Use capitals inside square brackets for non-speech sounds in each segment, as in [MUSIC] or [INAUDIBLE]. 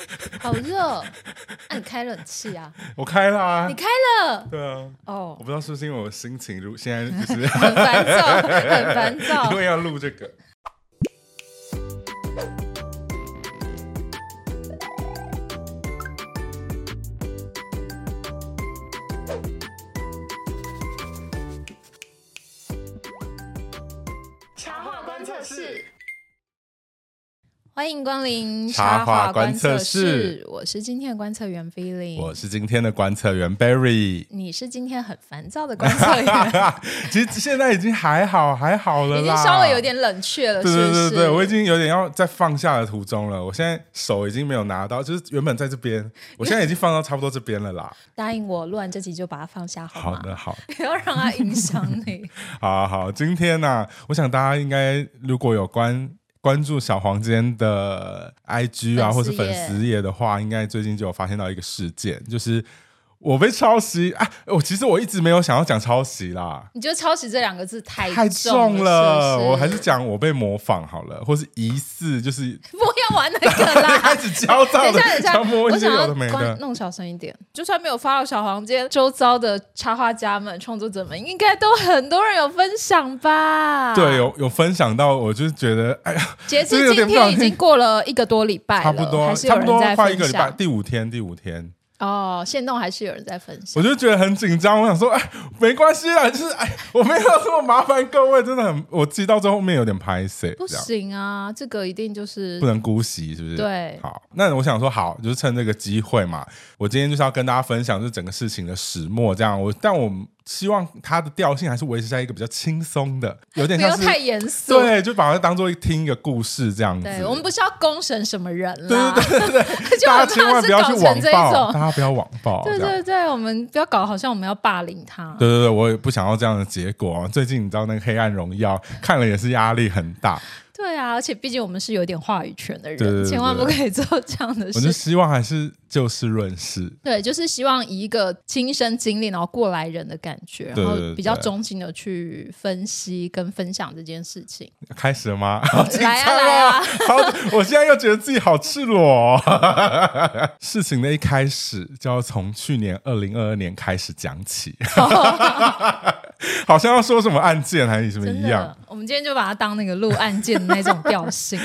[LAUGHS] 好热，那、啊、你开冷气啊？[LAUGHS] 我开了啊，你开了？对啊。哦，oh. 我不知道是不是因为我心情如现在就是 [LAUGHS] 很烦躁，很烦躁，因为要录这个。欢迎光临插画观测室，我是今天的观测员 Feeling，我是今天的观测员 Barry，你是今天很烦躁的观测员。[LAUGHS] 其实现在已经还好，还好了啦，已经稍微有点冷却了？对对对对，我已经有点要在放下的途中了。我现在手已经没有拿到，就是原本在这边，我现在已经放到差不多这边了啦。[LAUGHS] 答应我，录完这集就把它放下好吗？好的，好，[LAUGHS] 不要让它影响你。好好，今天呢、啊，我想大家应该如果有关。关注小黄间的 IG 啊，或是粉丝页的话，应该最近就有发现到一个事件，就是。我被抄袭啊！我其实我一直没有想要讲抄袭啦。你觉得抄袭这两个字太重了，太重了？是是我还是讲我被模仿好了，或是疑似，就是 [LAUGHS] 不要玩那个啦。开始焦躁的，等一下，等一下，我想要关弄小声一点。就算没有发到小黄间，周遭的插画家们、创作者们，应该都很多人有分享吧？对，有有分享到，我就觉得，哎呀，截至今天已经过了一个多礼拜了，差不多，还是有人在分享，差不多快一个礼拜，第五天，第五天。哦，现动还是有人在分享，我就觉得很紧张。我想说，哎，没关系啦，就是哎，我没有这么麻烦各位，真的很，我记到最后面有点拍摄。不行啊，这个一定就是不能姑息，是不是？对，好，那我想说，好，就是趁这个机会嘛，我今天就是要跟大家分享，就是整个事情的始末，这样。我，但我。希望它的调性还是维持在一个比较轻松的，有点像是不要太严肃，对，就把它当做听一个故事这样子。对，我们不是要攻审什么人啦，对对对对，[LAUGHS] 大家千万不要去网暴，大家不要网暴，对对对，我们不要搞好像我们要霸凌他。对对对，我也不想要这样的结果。最近你知道那个《黑暗荣耀》，看了也是压力很大。对啊，而且毕竟我们是有点话语权的人，对对对对，千万不可以做这样的事。我就希望还是就事论事，对，就是希望以一个亲身经历然后过来人的感觉，然后比较中心的去分析跟分享这件事情。开始了吗？[LAUGHS] 来啊来啊！好，我现在又觉得自己好赤裸哦。[LAUGHS] 事情的一开始就要从去年二零二二年开始讲起，[LAUGHS] 好像要说什么案件还是什么一样。我们今天就把它当那个录案件的。那种调性，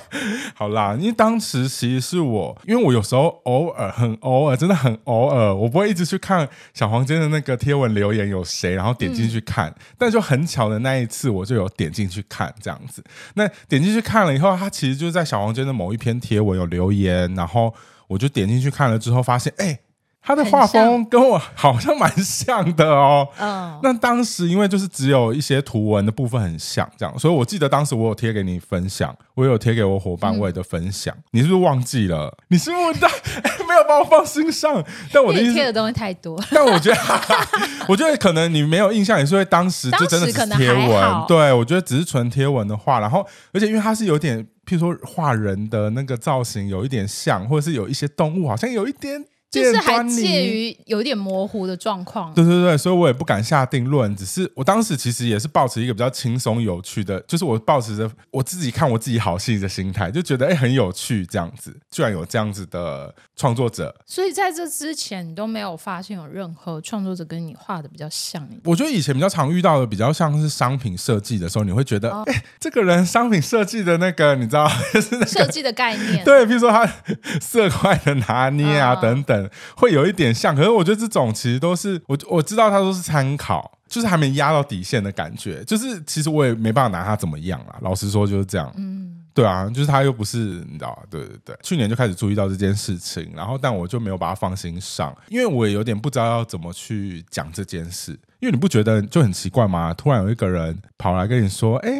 [LAUGHS] 好啦，因为当时其实是我，因为我有时候偶尔很偶尔，真的很偶尔，我不会一直去看小黄间的那个贴文留言有谁，然后点进去看。嗯、但就很巧的那一次，我就有点进去看这样子。那点进去看了以后，他其实就是在小黄间的某一篇贴文有留言，然后我就点进去看了之后，发现哎。欸他的画风跟我好像蛮像的哦。嗯，那当时因为就是只有一些图文的部分很像，这样，所以我记得当时我有贴给你分享，我有贴给我伙伴位的分享，嗯、你是不是忘记了？你是不是 [LAUGHS] 没有把我放心上？但我的意思，贴的东西太多。[LAUGHS] 但我觉得，[LAUGHS] 我觉得可能你没有印象，也是因为当时就真的是贴文。对，我觉得只是纯贴文的话，然后而且因为它是有点，譬如说画人的那个造型有一点像，或者是有一些动物好像有一点。就是还介于有点模糊的状况，对对对，所以我也不敢下定论。只是我当时其实也是抱持一个比较轻松有趣的，就是我抱持着我自己看我自己好戏的心态，就觉得哎很有趣这样子，居然有这样子的创作者。所以在这之前，你都没有发现有任何创作者跟你画的比较像。我觉得以前比较常遇到的，比较像是商品设计的时候，你会觉得哎、哦，这个人商品设计的那个，你知道，[LAUGHS] 就是、那个、设计的概念，对，比如说他 [LAUGHS] 色块的拿捏啊、哦、等等。会有一点像，可是我觉得这种其实都是我我知道他都是参考，就是还没压到底线的感觉。就是其实我也没办法拿他怎么样啊。老实说就是这样。嗯，对啊，就是他又不是你知道？对对对，去年就开始注意到这件事情，然后但我就没有把它放心上，因为我也有点不知道要怎么去讲这件事。因为你不觉得就很奇怪吗？突然有一个人跑来跟你说：“哎。”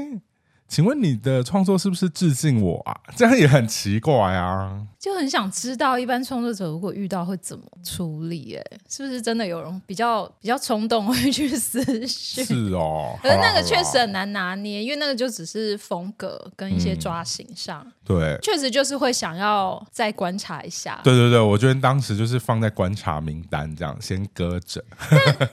请问你的创作是不是致敬我啊？这样也很奇怪啊！就很想知道，一般创作者如果遇到会怎么处理？哎，是不是真的有人比较比较冲动会去私讯？是哦，可是那个确实很难拿捏，因为那个就只是风格跟一些抓形上。对对，确实就是会想要再观察一下。对对对，我觉得当时就是放在观察名单这样，先搁着。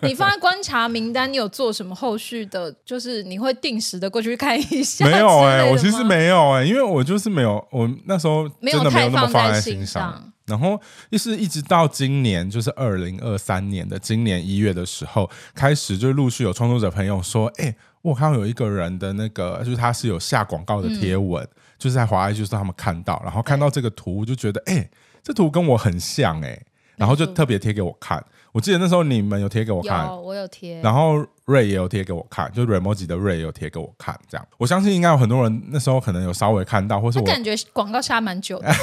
你放在观察名单，你有做什么后续的？就是你会定时的过去看一下？没有哎、欸，我其实没有哎、欸，因为我就是没有，我那时候真的没有那么放在心上。然后就是一直到今年，就是二零二三年的今年一月的时候，开始就陆续有创作者朋友说，哎。我看到有一个人的那个，就是他是有下广告的贴文，嗯、就是在华爱，就是他们看到，然后看到这个图，就觉得哎、欸，这图跟我很像哎、欸，然后就特别贴给我看。我记得那时候你们有贴给我看，有我有贴，然后瑞也有贴给我看，就 Remoji 的瑞也有贴给我看，这样。我相信应该有很多人那时候可能有稍微看到，或是我感觉广告下蛮久的。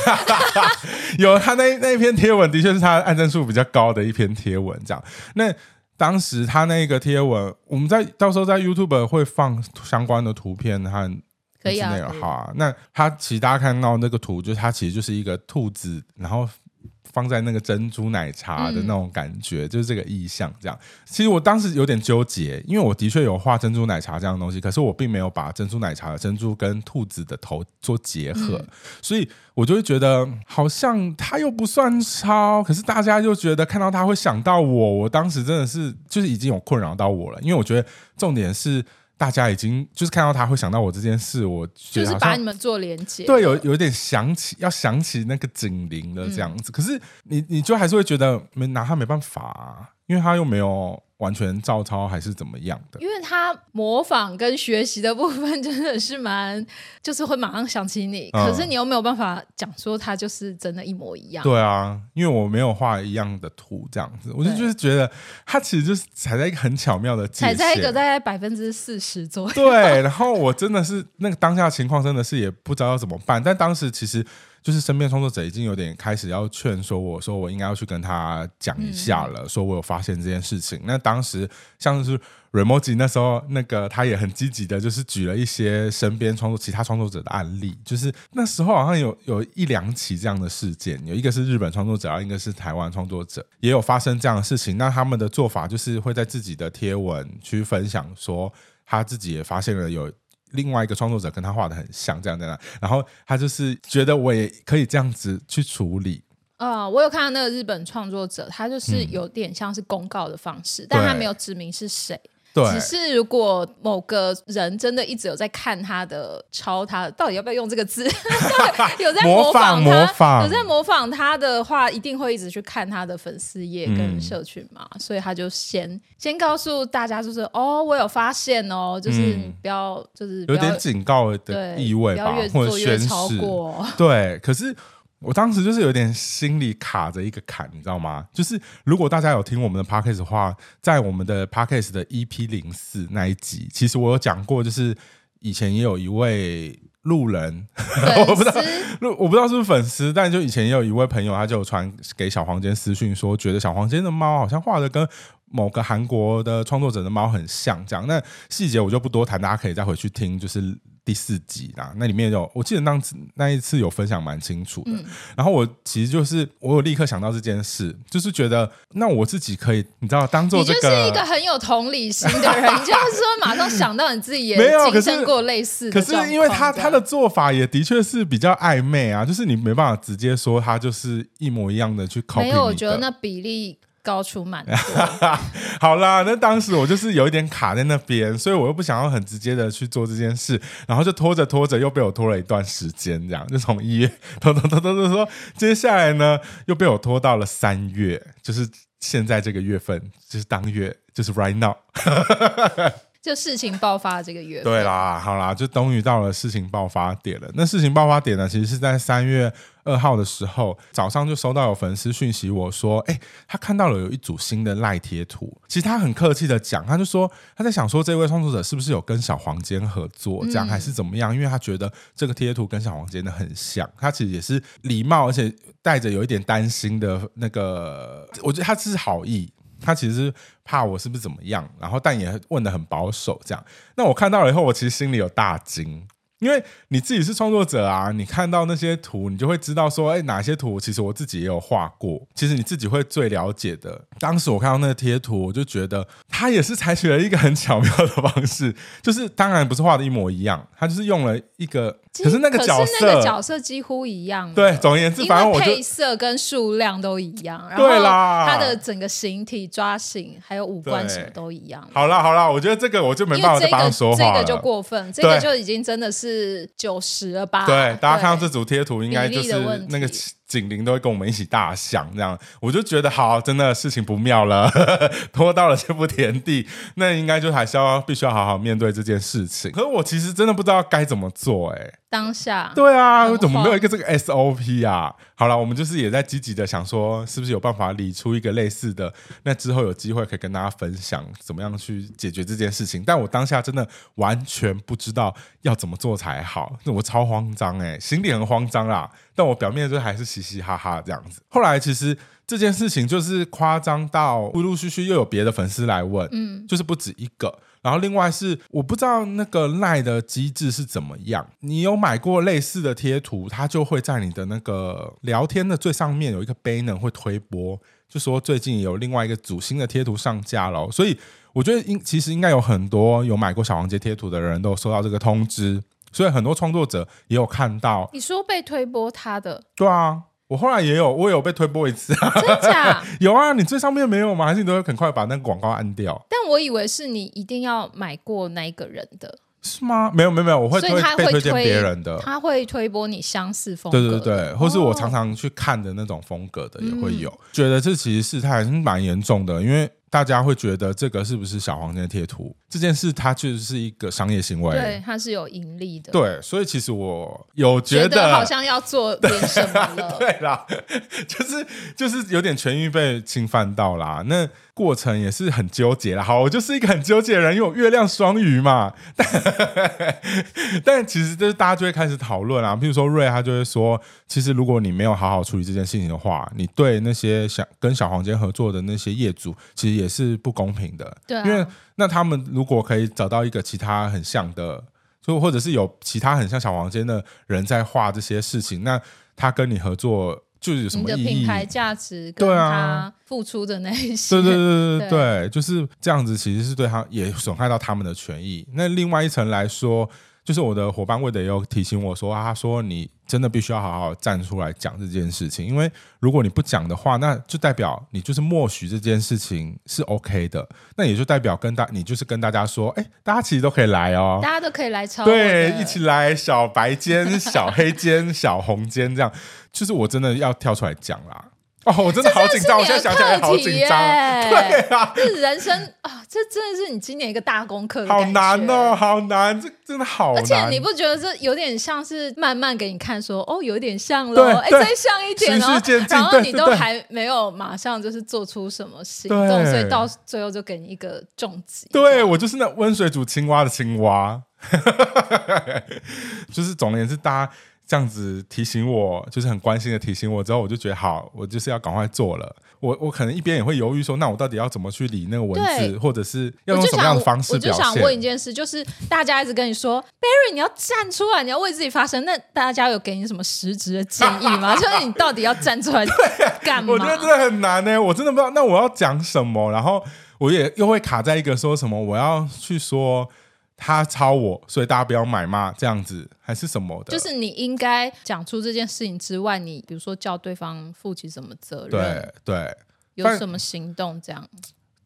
[LAUGHS] 有他那那一篇贴文，的确是他按赞数比较高的一篇贴文，这样。那。当时他那个贴文，我们在到时候在 YouTube 会放相关的图片和内容哈、啊。那它其实大家看到那个图，就是它其实就是一个兔子，然后。放在那个珍珠奶茶的那种感觉，嗯、就是这个意象。这样，其实我当时有点纠结，因为我的确有画珍珠奶茶这样的东西，可是我并没有把珍珠奶茶的珍珠跟兔子的头做结合，嗯、所以我就会觉得好像它又不算抄，可是大家又觉得看到它会想到我。我当时真的是就是已经有困扰到我了，因为我觉得重点是。大家已经就是看到他会想到我这件事，我觉得就是把你们做连接，对，有有点想起要想起那个警铃了这样子。嗯、可是你你就还是会觉得没拿他没办法啊，因为他又没有。完全照抄还是怎么样的？因为他模仿跟学习的部分 [LAUGHS] 真的是蛮，就是会马上想起你，嗯、可是你又没有办法讲说他就是真的一模一样。对啊，因为我没有画一样的图，这样子，我就就是觉得他其实就是踩在一个很巧妙的界限，踩在一个大概百分之四十左右。对，然后我真的是那个当下的情况，真的是也不知道要怎么办。但当时其实。就是身边创作者已经有点开始要劝说我说我应该要去跟他讲一下了，说我有发现这件事情。那当时像是 Remoji 那时候那个他也很积极的，就是举了一些身边创作其他创作者的案例，就是那时候好像有有一两起这样的事件，有一个是日本创作者，然后一个是台湾创作者，也有发生这样的事情。那他们的做法就是会在自己的贴文去分享，说他自己也发现了有。另外一个创作者跟他画的很像，这样这样，然后他就是觉得我也可以这样子去处理。啊、呃，我有看到那个日本创作者，他就是有点像是公告的方式，嗯、但他没有指明是谁。对只是如果某个人真的一直有在看他的抄他，到底要不要用这个字？[LAUGHS] 有在模仿他，模仿有在模仿他的话，一定会一直去看他的粉丝页跟社群嘛。嗯、所以他就先先告诉大家，就是哦，我有发现哦，就是不要，嗯、就是有点警告的意味吧，或者宣示。对，可是。我当时就是有点心里卡着一个坎，你知道吗？就是如果大家有听我们的 podcast 的话，在我们的 podcast 的 EP 零四那一集，其实我有讲过，就是以前也有一位路人，[LAUGHS] 我不知道路，我不知道是不是粉丝，但就以前也有一位朋友，他就传给小黄间私讯说，觉得小黄间的猫好像画的跟某个韩国的创作者的猫很像，这样。那细节我就不多谈，大家可以再回去听，就是。第四集啦，那里面有，我记得那次那一次有分享蛮清楚的。嗯、然后我其实就是我有立刻想到这件事，就是觉得那我自己可以，你知道，当做这个，你就是一个很有同理心的人，就 [LAUGHS] 是说马上想到你自己也经历过类似的。可是因为他他的做法也的确是比较暧昧啊，就是你没办法直接说他就是一模一样的去 copy。没有，我觉得那比例。高出蛮多，[LAUGHS] 好啦，那当时我就是有一点卡在那边，所以我又不想要很直接的去做这件事，然后就拖着拖着又被我拖了一段时间，这样就从一月拖拖拖拖拖，接下来呢又被我拖到了三月，就是现在这个月份，就是当月，就是 right now。就事情爆发的这个月，对啦，好啦，就终于到了事情爆发点了。那事情爆发点呢，其实是在三月二号的时候早上就收到有粉丝讯息我说，哎，他看到了有一组新的赖贴图。其实他很客气的讲，他就说他在想说，这位创作者是不是有跟小黄间合作，这样还是怎么样？因为他觉得这个贴图跟小黄间的很像。他其实也是礼貌，而且带着有一点担心的那个，我觉得他是好意。他其实怕我是不是怎么样，然后但也问得很保守这样。那我看到了以后，我其实心里有大惊，因为你自己是创作者啊，你看到那些图，你就会知道说，哎，哪些图其实我自己也有画过。其实你自己会最了解的。当时我看到那个贴图，我就觉得他也是采取了一个很巧妙的方式，就是当然不是画的一模一样，他就是用了一个可是那个角色，那个角色几乎一样。对，总而言之，反正我配色跟数量都一样，然后他的整个形体抓形还有五官什么都一样。好啦好啦，我觉得这个我就没办法再帮他说话了。这个就过分，这个就已经真的是九十了吧？对，大家看到这组贴图，应该就是那个。警铃都会跟我们一起大响，这样我就觉得好，真的事情不妙了，[LAUGHS] 拖到了这步田地，那应该就还是要必须要好好面对这件事情。可是我其实真的不知道该怎么做，欸，哎。当下对啊，怎么没有一个这个 SOP 啊？好了，我们就是也在积极的想说，是不是有办法理出一个类似的？那之后有机会可以跟大家分享怎么样去解决这件事情。但我当下真的完全不知道要怎么做才好，那我超慌张哎、欸，心里很慌张啦。但我表面就还是嘻嘻哈哈这样子。后来其实这件事情就是夸张到陆陆续续又有别的粉丝来问，嗯，就是不止一个。然后另外是我不知道那个赖的机制是怎么样，你有买过类似的贴图，它就会在你的那个聊天的最上面有一个 banner 会推播，就说最近有另外一个组新的贴图上架了。所以我觉得应其实应该有很多有买过小黄街贴图的人都有收到这个通知，所以很多创作者也有看到。你说被推播他的？对啊。我后来也有，我有被推播一次啊，真的假？[LAUGHS] 有啊，你最上面没有吗？还是你都会很快把那个广告按掉？但我以为是你一定要买过那一个人的，是吗？没有没有没有，我会推所以他会推荐别人的，他会推播你相似风格，对对对，或是我常常去看的那种风格的也会有。哦、觉得这其实事态还是蛮严重的，因为。大家会觉得这个是不是小黄间贴图这件事，它确实是一个商业行为，对，它是有盈利的，对，所以其实我有觉得，觉得好像要做点什么了，[LAUGHS] 对啦，[LAUGHS] 就是就是有点权益被侵犯到啦，那过程也是很纠结啦。好，我就是一个很纠结的人，因为我月亮双鱼嘛，[LAUGHS] 但但其实就是大家就会开始讨论啊，譬如说瑞他就会说，其实如果你没有好好处理这件事情的话，你对那些想跟小黄间合作的那些业主，其实也。也是不公平的，对啊，因为那他们如果可以找到一个其他很像的，就或者是有其他很像小黄间的人在画这些事情，那他跟你合作就是有什么意义？你的品牌价值跟他付出的那一些，对对对对对，就是这样子，其实是对他也损害到他们的权益。那另外一层来说。就是我的伙伴魏德也有提醒我说，他说你真的必须要好好站出来讲这件事情，因为如果你不讲的话，那就代表你就是默许这件事情是 OK 的，那也就代表跟大你就是跟大家说，哎，大家其实都可以来哦，大家都可以来抄，对，一起来小白间、[LAUGHS] 小黑间、小红间这样，就是我真的要跳出来讲啦。哦，我真的好紧张，我现在想起来好紧张。对啊，这人生啊，这真的是你今年一个大功课。好难哦，好难，这真的好难。而且你不觉得这有点像是慢慢给你看，说哦，有点像了，哎，再像一点哦，然后你都还没有马上就是做出什么行动，所以到最后就给你一个重击。对，我就是那温水煮青蛙的青蛙，[LAUGHS] 就是总而言之，大家。这样子提醒我，就是很关心的提醒我之后，我就觉得好，我就是要赶快做了。我我可能一边也会犹豫说，那我到底要怎么去理那个文字，或者是要用什么样的方式表现？我就想问一件事，就是大家一直跟你说，Barry，你要站出来，你要为自己发声。那大家有给你什么实质的建议吗？[LAUGHS] 就是你到底要站出来干嘛？我觉得真的很难呢、欸，我真的不知道。那我要讲什么？然后我也又会卡在一个说什么？我要去说。他抄我，所以大家不要买嘛，这样子还是什么的？就是你应该讲出这件事情之外，你比如说叫对方负起什么责任？对对，有什么行动这样？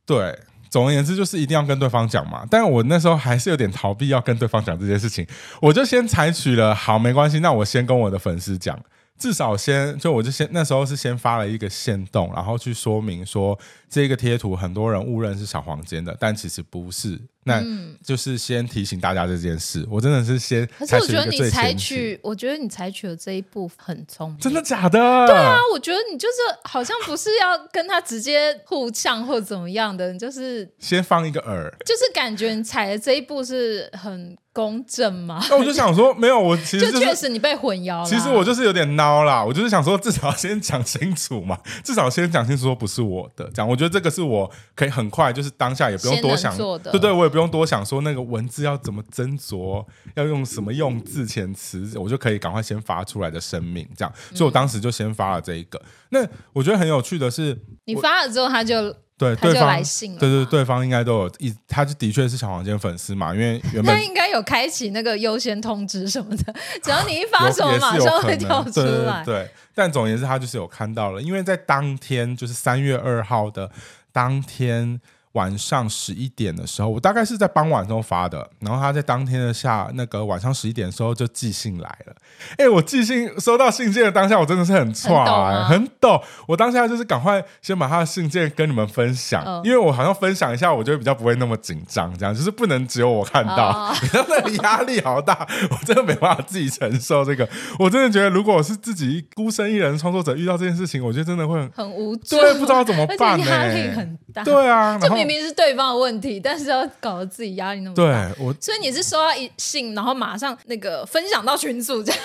对，总而言之就是一定要跟对方讲嘛。但我那时候还是有点逃避要跟对方讲这件事情，我就先采取了好，没关系，那我先跟我的粉丝讲，至少先就我就先那时候是先发了一个线动，然后去说明说这个贴图很多人误认是小黄间的，但其实不是。那就是先提醒大家这件事，我真的是先。可是我觉得你采取，我觉得你采取的这一步很聪明。真的假的？对啊，我觉得你就是好像不是要跟他直接互呛或怎么样的，你就是先放一个饵，就是感觉你踩的这一步是很公正嘛。那我就想说，没有，我其实、就是、就确实你被混淆了。其实我就是有点孬啦，我就是想说，至少先讲清楚嘛，至少先讲清楚说不是我的，这样我觉得这个是我可以很快，就是当下也不用多想，做的对对，我也不。不用多想，说那个文字要怎么斟酌，要用什么用字遣词，我就可以赶快先发出来的声明，这样，所以我当时就先发了这一个。那我觉得很有趣的是，你发了之后，他就对，对方来信了，对对，对方应该都有一，他就的确是小黄间粉丝嘛，因为原本他应该有开启那个优先通知什么的，[LAUGHS] 只要你一发什么，马上会跳出来。对，对，但总而言之，他就是有看到了，因为在当天就是三月二号的当天。晚上十一点的时候，我大概是在傍晚中发的，然后他在当天的下那个晚上十一点的时候就寄信来了。哎，我寄信收到信件的当下，我真的是很挫啊，很抖。我当下就是赶快先把他的信件跟你们分享，哦、因为我好像分享一下，我就比较不会那么紧张，这样就是不能只有我看到，哦、[LAUGHS] 那个压力好大，我真的没办法自己承受这个。我真的觉得，如果我是自己孤身一人创作者，遇到这件事情，我觉得真的会很，很无助，对，不知道怎么办，压力很大。对啊，就明明明是对方的问题，但是要搞得自己压力那么大。对，我所以你是收到一信，然后马上那个分享到群组这样，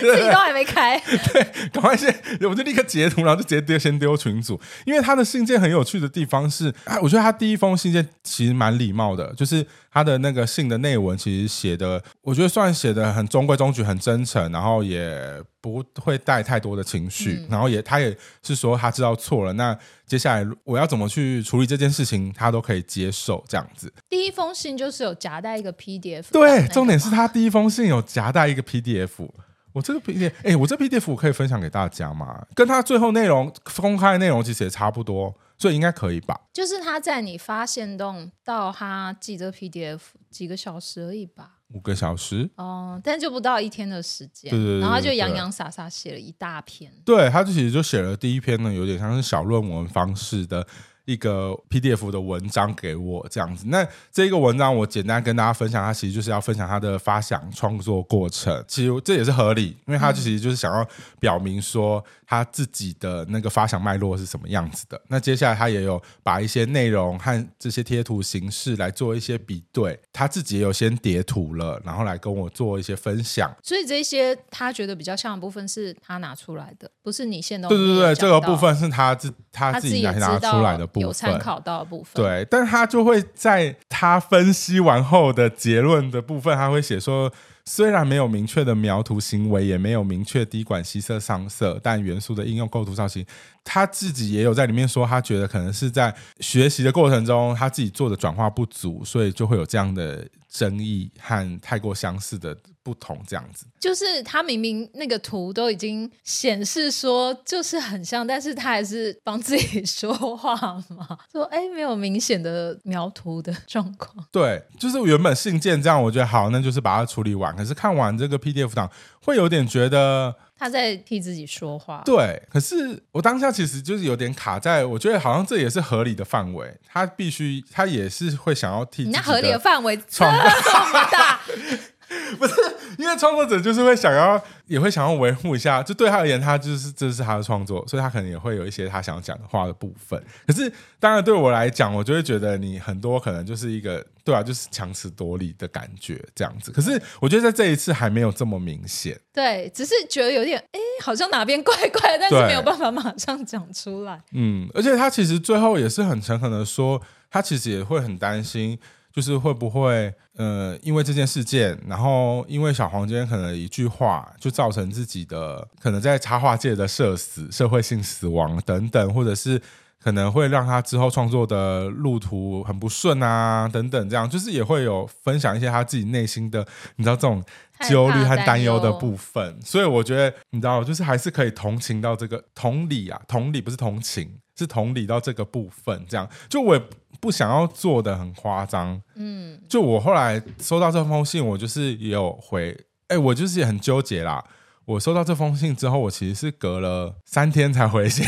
自己都还没开。[LAUGHS] 对，赶快先，我就立刻截图，然后就直接丢，先丢群组。因为他的信件很有趣的地方是，啊，我觉得他第一封信件其实蛮礼貌的，就是他的那个信的内文其实写的，我觉得算写的很中规中矩，很真诚，然后也不会带太多的情绪，嗯、然后也他也是说他知道错了，那。接下来我要怎么去处理这件事情，他都可以接受这样子。第一封信就是有夹带一个 PDF，对，重点是他第一封信有夹带一个 PDF。我这个 PDF，哎，我这 PDF 我可以分享给大家吗？跟他最后内容公开的内容其实也差不多，所以应该可以吧？就是他在你发现动到他寄这 PDF 几个小时而已吧。五个小时哦，但就不到一天的时间，对对对，然后他就洋洋洒洒写了一大篇，对，他就其实就写了第一篇呢，有点像是小论文方式的。一个 PDF 的文章给我这样子，那这一个文章我简单跟大家分享，它其实就是要分享他的发想创作过程，其实这也是合理，因为他其实就是想要表明说他自己的那个发想脉络是什么样子的。那接下来他也有把一些内容和这些贴图形式来做一些比对，他自己也有先叠图了，然后来跟我做一些分享。所以这些他觉得比较像的部分是他拿出来的，不是你现在对对对，这个部分是他自他自己拿出来的部分。有参考到的部分，对，但他就会在他分析完后的结论的部分，他会写说，虽然没有明确的描图行为，也没有明确滴管吸色上色，但元素的应用构图造型，他自己也有在里面说，他觉得可能是在学习的过程中，他自己做的转化不足，所以就会有这样的争议和太过相似的。不同这样子，就是他明明那个图都已经显示说就是很像，但是他还是帮自己说话嘛，[LAUGHS] 说哎没有明显的描图的状况。对，就是原本信件这样，我觉得好，那就是把它处理完。可是看完这个 PDF 档，会有点觉得他在替自己说话。对，可是我当下其实就是有点卡在，我觉得好像这也是合理的范围，他必须他也是会想要替自己的。那合理的范围这么大。[LAUGHS] [LAUGHS] 不是，因为创作者就是会想要，也会想要维护一下，就对他而言，他就是这是他的创作，所以他可能也会有一些他想要讲的话的部分。可是，当然对我来讲，我就会觉得你很多可能就是一个，对啊，就是强词夺理的感觉这样子。可是，我觉得在这一次还没有这么明显，对，只是觉得有点，哎，好像哪边怪怪，但是没有办法马上讲出来。嗯，而且他其实最后也是很诚恳的说，他其实也会很担心。就是会不会呃，因为这件事件，然后因为小黄今天可能一句话就造成自己的可能在插画界的社死、社会性死亡等等，或者是可能会让他之后创作的路途很不顺啊等等，这样就是也会有分享一些他自己内心的，你知道这种焦虑和担忧的部分。所以我觉得你知道，就是还是可以同情到这个同理啊，同理不是同情，是同理到这个部分。这样就我也。不想要做的很夸张，嗯，就我后来收到这封信，我就是也有回，哎、欸，我就是也很纠结啦。我收到这封信之后，我其实是隔了三天才回信，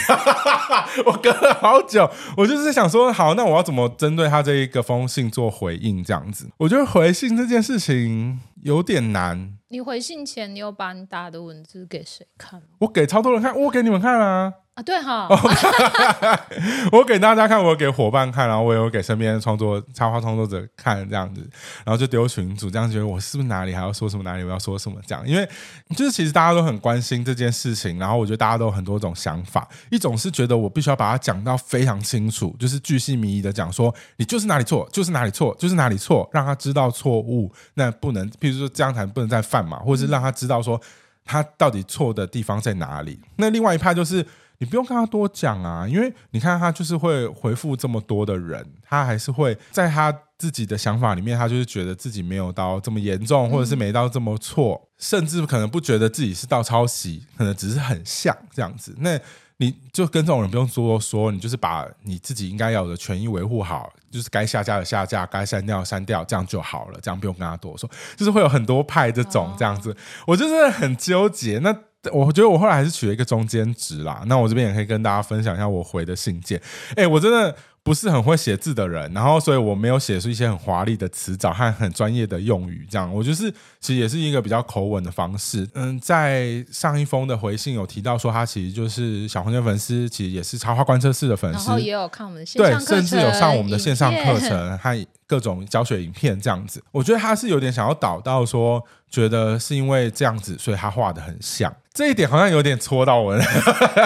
[LAUGHS] 我隔了好久，我就是想说，好，那我要怎么针对他这一个封信做回应？这样子，我觉得回信这件事情有点难。你回信前，你有把你打的文字给谁看？我给超多人看，我给你们看啊。啊，对哈，[LAUGHS] 我给大家看，我给伙伴看，然后我也有给身边的创作插画创作者看，这样子，然后就丢群组，这样觉得我是不是哪里还要说什么，哪里我要说什么这样，因为就是其实大家都很关心这件事情，然后我觉得大家都有很多种想法，一种是觉得我必须要把它讲到非常清楚，就是巨细靡遗的讲说，你就是哪里错，就是哪里错，就是哪里错，让他知道错误，那不能，譬如说这样才不能再犯嘛，或者是让他知道说他到底错的地方在哪里。那另外一派就是。你不用跟他多讲啊，因为你看他就是会回复这么多的人，他还是会在他自己的想法里面，他就是觉得自己没有到这么严重，或者是没到这么错，嗯、甚至可能不觉得自己是到抄袭，可能只是很像这样子。那你就跟这种人不用多说，你就是把你自己应该要的权益维护好，就是该下架的下架，该删掉删掉，这样就好了。这样不用跟他多说，就是会有很多派这种这样子，我就是很纠结。那我觉得我后来还是取了一个中间值啦。那我这边也可以跟大家分享一下我回的信件。哎，我真的。不是很会写字的人，然后所以我没有写出一些很华丽的词藻和很专业的用语，这样我就是其实也是一个比较口吻的方式。嗯，在上一封的回信有提到说他其实就是小红圈粉丝，其实也是插画观测室的粉丝，然后也有看我们的线上课程，对，甚至有上我们的线上课程和各种教学影片这样子。我觉得他是有点想要导到说，觉得是因为这样子，所以他画的很像。这一点好像有点戳到我了，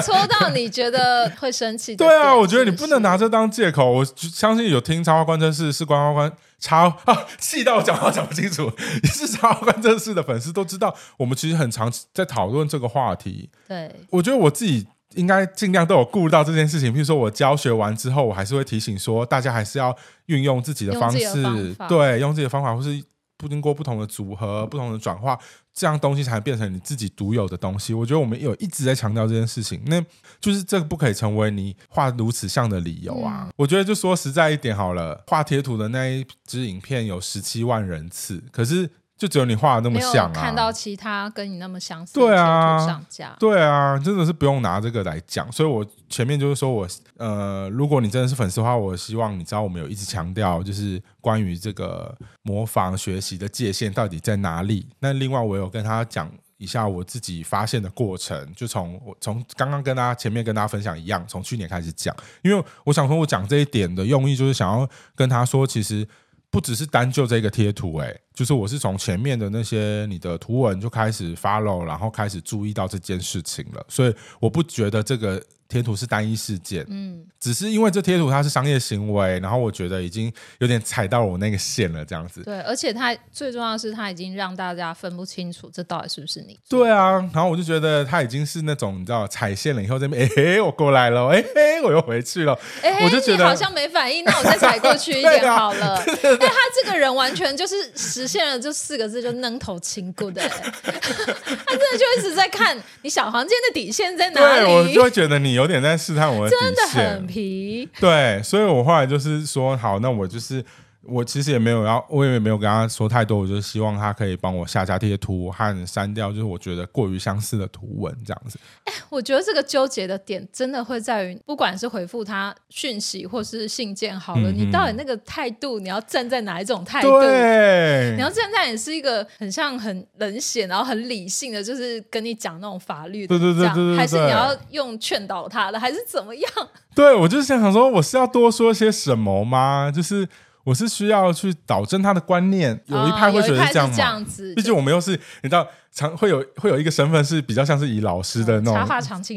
戳到你觉得会生气？对啊，我觉得你不能拿这当借口。我相信有听插花观测室是观花观插啊，气到我讲话讲不清楚。也 [LAUGHS] 是插花观测室的粉丝都知道，我们其实很常在讨论这个话题。对，我觉得我自己应该尽量都有顾到这件事情。譬如说我教学完之后，我还是会提醒说，大家还是要运用自己的方式，方对，用自己的方法，或是。不经过不同的组合、不同的转化，这样东西才能变成你自己独有的东西。我觉得我们有一直在强调这件事情，那就是这个不可以成为你画如此像的理由啊！嗯、我觉得就说实在一点好了，画贴图的那一支影片有十七万人次，可是。就只有你画的那么像啊！看到其他跟你那么相似的贴图上架，对啊，真的是不用拿这个来讲。所以我前面就是说我呃，如果你真的是粉丝的话，我希望你知道我们有一直强调，就是关于这个模仿学习的界限到底在哪里。那另外我有跟他讲一下我自己发现的过程，就从我从刚刚跟大家前面跟大家分享一样，从去年开始讲，因为我想说我讲这一点的用意就是想要跟他说，其实。不只是单就这个贴图，欸，哎，就是我是从前面的那些你的图文就开始 follow，然后开始注意到这件事情了，所以我不觉得这个。贴图是单一事件，嗯，只是因为这贴图它是商业行为，然后我觉得已经有点踩到我那个线了，这样子。对，而且它最重要的是，它已经让大家分不清楚这到底是不是你。对啊，然后我就觉得他已经是那种你知道踩线了以后这边，[LAUGHS] 哎嘿，我过来了，[LAUGHS] 哎嘿，我又回去了，哎嘿，我就觉得好像没反应，那我再踩过去一点 [LAUGHS] 好了。但他这个人完全就是实现了这四个字，就扔头轻骨的，他真的就一直在看你小黄间的底线在哪里，对，我就会觉得你有。有点在试探我的底线，真的很皮。对，所以我后来就是说，好，那我就是。我其实也没有要，我也没有跟他说太多，我就是希望他可以帮我下架这些图和删掉，就是我觉得过于相似的图文这样子。哎，我觉得这个纠结的点真的会在于，不管是回复他讯息或是信件，好了，嗯、你到底那个态度，你要站在哪一种态度？对，你要站在也是一个很像很冷血，然后很理性的，就是跟你讲那种法律的，对对对对，对，对，还是你要用劝导他的，还是怎么样？[LAUGHS] 对，我就是想想说，我是要多说些什么吗？就是。我是需要去导正他的观念，有一派会觉得是这样子，毕竟我们又是你知道，常会有会有一个身份是比较像是以老师的那种。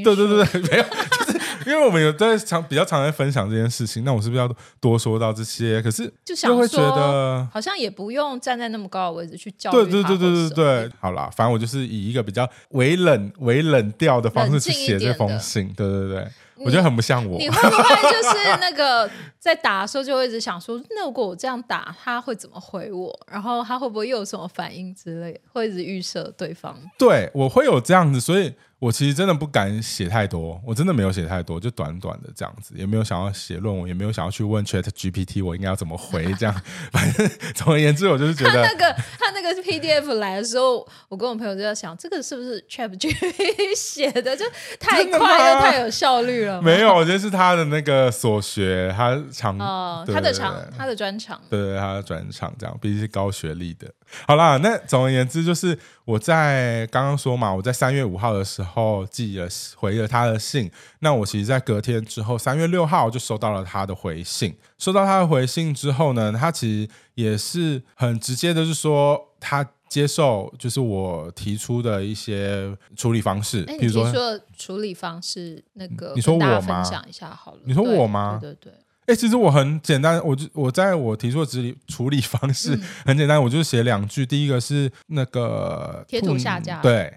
对对对对，没有，[LAUGHS] 就是因为我们有在常比较常在分享这件事情，那我是不是要多说到这些？可是就想会觉得好像也不用站在那么高的位置去教育。对对对对对对，好啦，反正我就是以一个比较微冷微冷调的方式去写这封信，对对对。我觉得很不像我。你会不会就是那个 [LAUGHS] 在打的时候就会一直想说，那如果我这样打，他会怎么回我？然后他会不会又有什么反应之类？会一直预设对方。对，我会有这样子，所以。我其实真的不敢写太多，我真的没有写太多，就短短的这样子，也没有想要写论文，也没有想要去问 Chat GPT 我应该要怎么回这样。[LAUGHS] 反正总而言之，我就是觉得他那个他那个 PDF 来的时候，我跟我朋友就在想，这个是不是 Chat GPT [LAUGHS] 写的？就太快又太有效率了。[LAUGHS] 没有，我觉得是他的那个所学，他长哦，他的长，他的专长，对对，他的专长这样，毕竟是高学历的。好啦，那总而言之，就是我在刚刚说嘛，我在三月五号的时候寄了回了他的信。那我其实，在隔天之后，三月六号就收到了他的回信。收到他的回信之后呢，他其实也是很直接的，是说他接受，就是我提出的一些处理方式。比如说，说处理方式，那个你说我吗？分享一下好了。你说我吗？对对对。哎，其实我很简单，我就我在我提出的处理处理方式、嗯、很简单，我就写两句。第一个是那个贴图下架，对，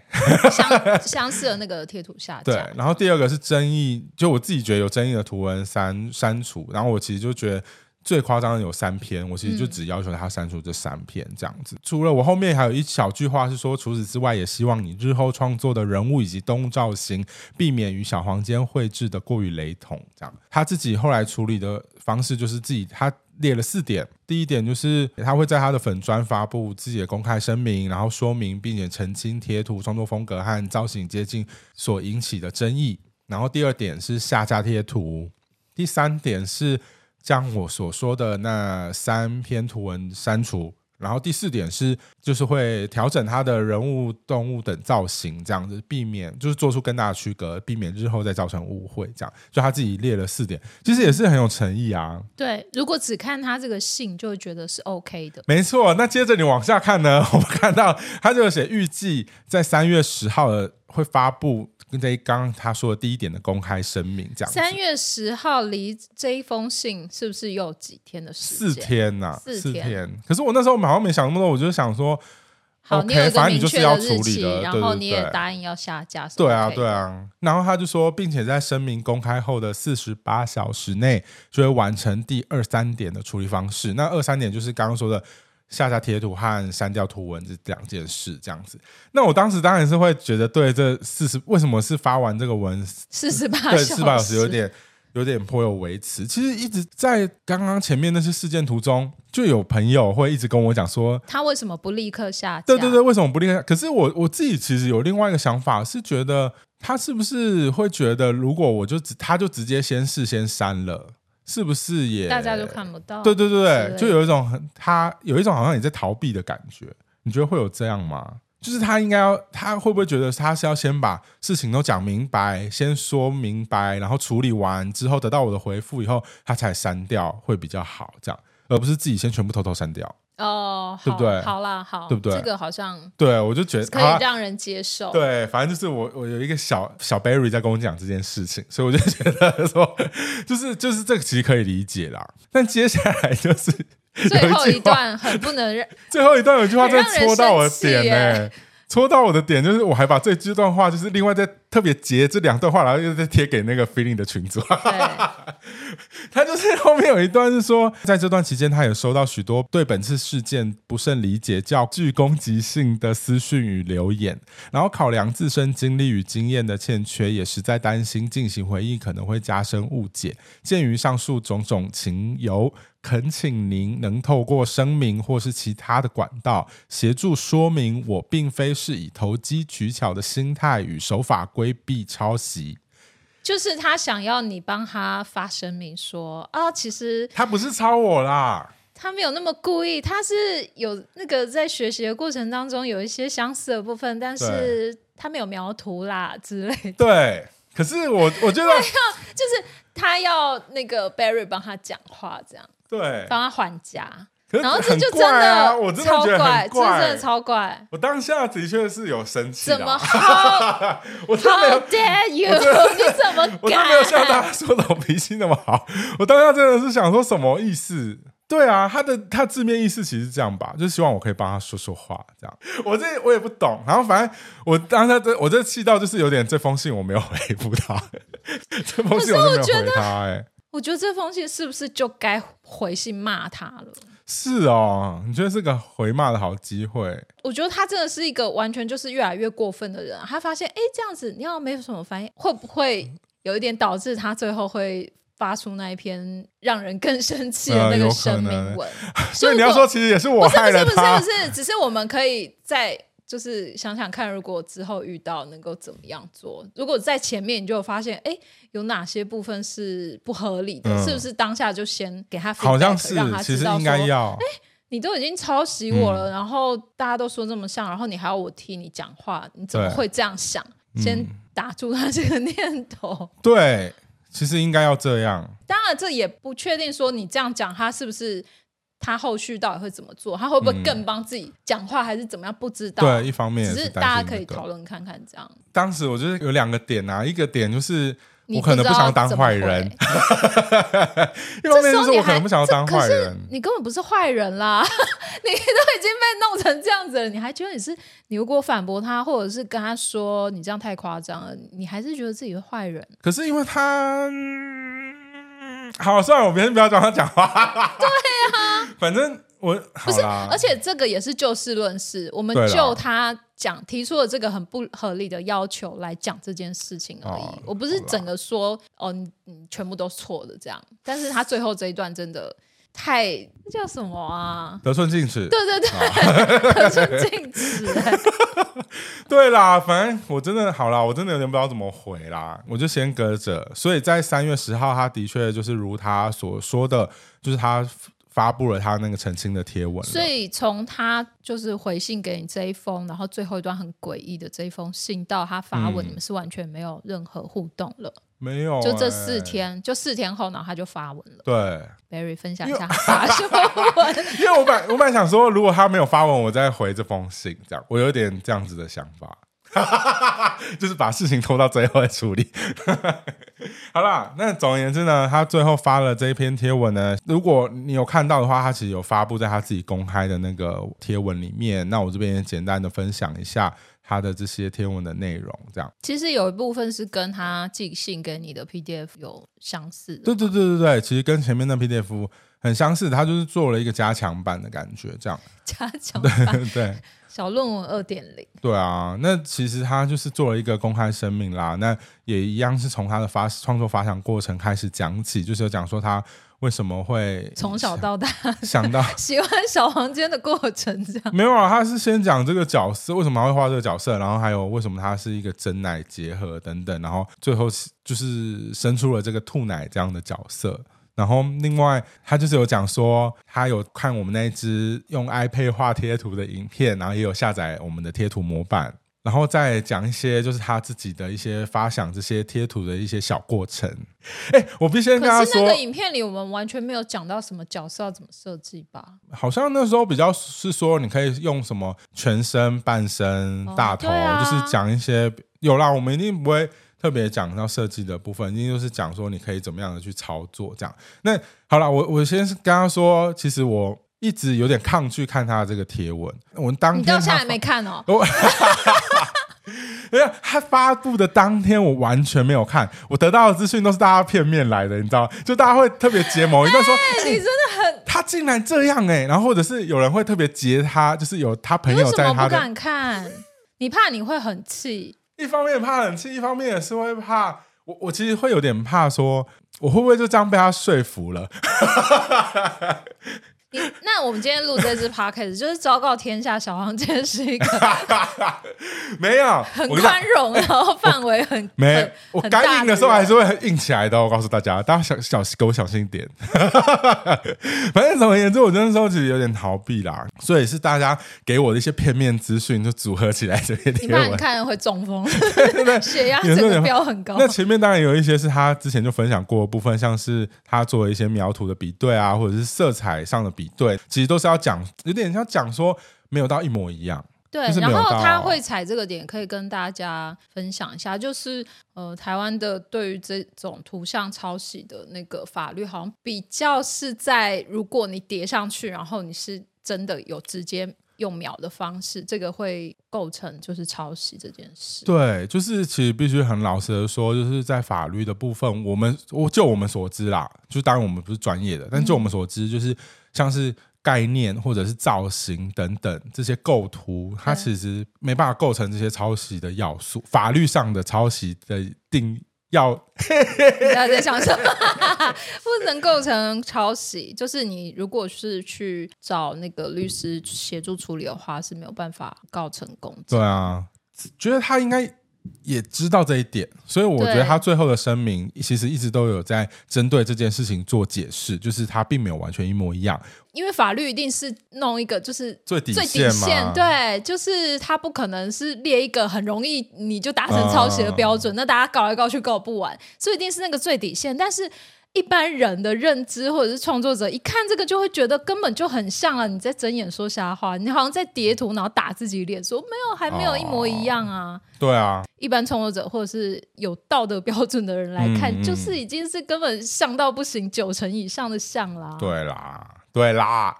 相相似的那个贴图下架。对，然后第二个是争议，就我自己觉得有争议的图文删删除。然后我其实就觉得。最夸张的有三篇，我其实就只要求他删除这三篇这样子。嗯、除了我后面还有一小句话是说，除此之外，也希望你日后创作的人物以及动物造型，避免与小黄间绘制的过于雷同。这样，他自己后来处理的方式就是自己他列了四点。第一点就是他会在他的粉砖发布自己的公开声明，然后说明并且澄清贴图创作风格和造型接近所引起的争议。然后第二点是下架贴图。第三点是。将我所说的那三篇图文删除，然后第四点是，就是会调整他的人物、动物等造型，这样子避免就是做出更大的区隔，避免日后再造成误会。这样，就他自己列了四点，其实也是很有诚意啊。对，如果只看他这个信，就会觉得是 OK 的。没错，那接着你往下看呢，我们看到他就写预计在三月十号的会发布。跟这一刚刚他说的第一点的公开声明，这样。三月十号离这一封信是不是又有几天的时间？四天呐、啊，四天。可是我那时候好像没想那么多，我就想说，好，你有一个明确的日期，的然后你也答应要下架。对啊，对啊。然后他就说，并且在声明公开后的四十八小时内就会完成第二三点的处理方式。那二三点就是刚刚说的。下下贴图和删掉图文这两件事，这样子。那我当时当然是会觉得，对这四十为什么是发完这个文四十八对四十八小时有点有点颇有维持。其实一直在刚刚前面那些事件图中，就有朋友会一直跟我讲说，他为什么不立刻下架？对对对，为什么不立刻？可是我我自己其实有另外一个想法，是觉得他是不是会觉得，如果我就直他就直接先事先删了。是不是也大家都看不到？对对对对，就有一种很他有一种好像也在逃避的感觉。你觉得会有这样吗？就是他应该要，他会不会觉得他是要先把事情都讲明白，先说明白，然后处理完之后得到我的回复以后，他才删掉会比较好，这样，而不是自己先全部偷偷删掉。哦，对不对？好啦，好，对不对？这个好像对，我就觉得可以让人接受。对，反正就是我，我有一个小小 Barry 在跟我讲这件事情，所以我就觉得说，[LAUGHS] 就是就是这个其实可以理解啦。但接下来就是最后一段很不能认，[LAUGHS] 最后一段有一句话真的戳到我的点呢、欸。戳到我的点就是，我还把这这段话，就是另外再特别截这两段话，然后又再贴给那个 Feeling 的群组。对，[LAUGHS] 他就是后面有一段是说，在这段期间，他也收到许多对本次事件不甚理解、较具攻击性的私讯与留言，然后考量自身经历与经验的欠缺，也实在担心进行回应可能会加深误解。鉴于上述种种情由。恳请您能透过声明或是其他的管道协助说明，我并非是以投机取巧的心态与手法规避抄袭。就是他想要你帮他发声明说啊，其实他不是抄我啦，他没有那么故意，他是有那个在学习的过程当中有一些相似的部分，但是他没有描图啦之类的。对，可是我我觉得 [LAUGHS] 就是他要那个 Barry 帮他讲话这样。对，帮他还价，然后这就真的，我真的觉得很怪，真的超怪。我当下的确是有生气，怎么好？[LAUGHS] 我真的没有 dare you？你怎么？[LAUGHS] 我都没有像大家说的我脾气那么好。我当下真的是想说什么意思？对啊，他的他字面意思其实是这样吧，就是希望我可以帮他说说话，这样。我这我也不懂。然后反正我当下这我这气到就是有点这封信我没有回复他，这封信我没有回他，哎。我觉得这封信是不是就该回信骂他了？是哦，你觉得是个回骂的好机会？我觉得他真的是一个完全就是越来越过分的人。他发现，哎，这样子你要没有什么反应，会不会有一点导致他最后会发出那一篇让人更生气的那个声明文？呃、[LAUGHS] 所以你要说，其实也是我害了他。不是不是不是不是，只是我们可以在。就是想想看，如果之后遇到能够怎么样做？如果在前面你就发现，哎，有哪些部分是不合理的？嗯、是不是当下就先给他好像是让他知道说，其实应该要，哎，你都已经抄袭我了，嗯、然后大家都说这么像，然后你还要我替你讲话，你怎么会这样想？先打住他这个念头。[LAUGHS] 对，其实应该要这样。当然，这也不确定说你这样讲他是不是。他后续到底会怎么做？他会不会更帮自己讲话，还是怎么样？不知道。对，一方面只是大家可以讨论看看这样。当时我觉得有两个点啊，一个点就是我 [LAUGHS] 可能不想当坏人。一方面就是我可能不想要当坏人，你根本不是坏人啦，[LAUGHS] 你都已经被弄成这样子了，你还觉得你是？你如果反驳他，或者是跟他说你这样太夸张了，你还是觉得自己是坏人？可是因为他，[LAUGHS] 好，算了，我先不要找他讲话。对啊，反正。我不是，而且这个也是就事论事，我们就他讲提出了这个很不合理的要求来讲这件事情而已。哦、我不是整个说哦，你你全部都错的这样，但是他最后这一段真的太那叫什么啊？得寸进尺。对对对，[LAUGHS] 得寸进尺。[LAUGHS] 对啦，反正我真的好啦，我真的有点不知道怎么回啦，我就先搁着。所以在三月十号，他的确就是如他所说的，就是他。发布了他那个澄清的贴文，所以从他就是回信给你这一封，然后最后一段很诡异的这一封信到他发文，嗯、你们是完全没有任何互动了，没有、欸，就这四天，就四天后，然后他就发文了。对，Barry 分享一下他发什么文？[LAUGHS] 因为我本我本来想说，如果他没有发文，我再回这封信，这样我有点这样子的想法。哈哈哈哈就是把事情拖到最后来处理。[LAUGHS] 好啦，那总而言之呢，他最后发了这一篇贴文呢。如果你有看到的话，他其实有发布在他自己公开的那个贴文里面。那我这边也简单的分享一下他的这些贴文的内容。这样，其实有一部分是跟他寄信给你的 PDF 有相似的。对对对对对，其实跟前面的 PDF 很相似，他就是做了一个加强版的感觉，这样。加强版，[LAUGHS] 对。对小论文二点零，对啊，那其实他就是做了一个公开声明啦，那也一样是从他的发创作发想过程开始讲起，就是有讲说他为什么会从小到大想到 [LAUGHS] 喜欢小黄间的过程，这样没有啊？他是先讲这个角色为什么他会画这个角色，然后还有为什么他是一个真奶结合等等，然后最后就是生出了这个兔奶这样的角色。然后，另外他就是有讲说，他有看我们那一支用 iPad 画贴图的影片，然后也有下载我们的贴图模板，然后再讲一些就是他自己的一些发想这些贴图的一些小过程。哎，我必须先跟他说，那个影片里我们完全没有讲到什么角色要怎么设计吧？好像那时候比较是说，你可以用什么全身、半身、大头，哦啊、就是讲一些有啦，我们一定不会。特别讲到设计的部分，一定就是讲说你可以怎么样的去操作这样。那好了，我我先跟他说，其实我一直有点抗拒看他的这个贴文。我当天你到现在还没看哦？[LAUGHS] 因为他发布的当天，我完全没有看。我得到的资讯都是大家片面来的，你知道？就大家会特别截某一段说：“欸、你真的很……他竟然这样哎、欸！”然后或者是有人会特别截他，就是有他朋友在他的。为什么不敢看？你怕你会很气？一方面怕冷气，一方面也是会怕我。我其实会有点怕，说我会不会就这样被他说服了？[LAUGHS] 那我们今天录这支 podcast 就是昭告天下，小黄间是一个 [LAUGHS] 没有很宽容，然后范围很没。我该硬的时候还是会硬起来的。我告诉大家，大家小小给我小心一点。[LAUGHS] 反正总而言之，我那时候其实有点逃避啦，所以是大家给我的一些片面资讯就组合起来这些贴文。你怕你看会中风？[LAUGHS] 对对对，血压整个飙很高。那前面当然有一些是他之前就分享过的部分，像是他做了一些描图的比对啊，或者是色彩上的。比对，其实都是要讲，有点像讲说没有到一模一样。对，然后他会踩这个点，可以跟大家分享一下，就是呃，台湾的对于这种图像抄袭的那个法律，好像比较是在如果你叠上去，然后你是真的有直接用秒的方式，这个会构成就是抄袭这件事。对，就是其实必须很老实的说，就是在法律的部分，我们我就我们所知啦，就当然我们不是专业的，但就我们所知，就是。像是概念或者是造型等等这些构图，它其实没办法构成这些抄袭的要素。法律上的抄袭的定要，[LAUGHS] 不要在想什么，[LAUGHS] 不能构成抄袭。就是你如果是去找那个律师协助处理的话，是没有办法告成功。对啊，觉得他应该。也知道这一点，所以我觉得他最后的声明其实一直都有在针对这件事情做解释，就是他并没有完全一模一样。因为法律一定是弄一个就是最底线嘛，对，就是他不可能是列一个很容易你就达成抄袭的标准，嗯、那大家搞来搞去搞不完，所以一定是那个最底线。但是一般人的认知或者是创作者一看这个就会觉得根本就很像啊！你在睁眼说瞎话，你好像在叠图，然后打自己脸，说没有，还没有一模一样啊！哦、对啊，一般创作者或者是有道德标准的人来看，嗯、就是已经是根本像到不行，九成以上的像啦。对啦，对啦。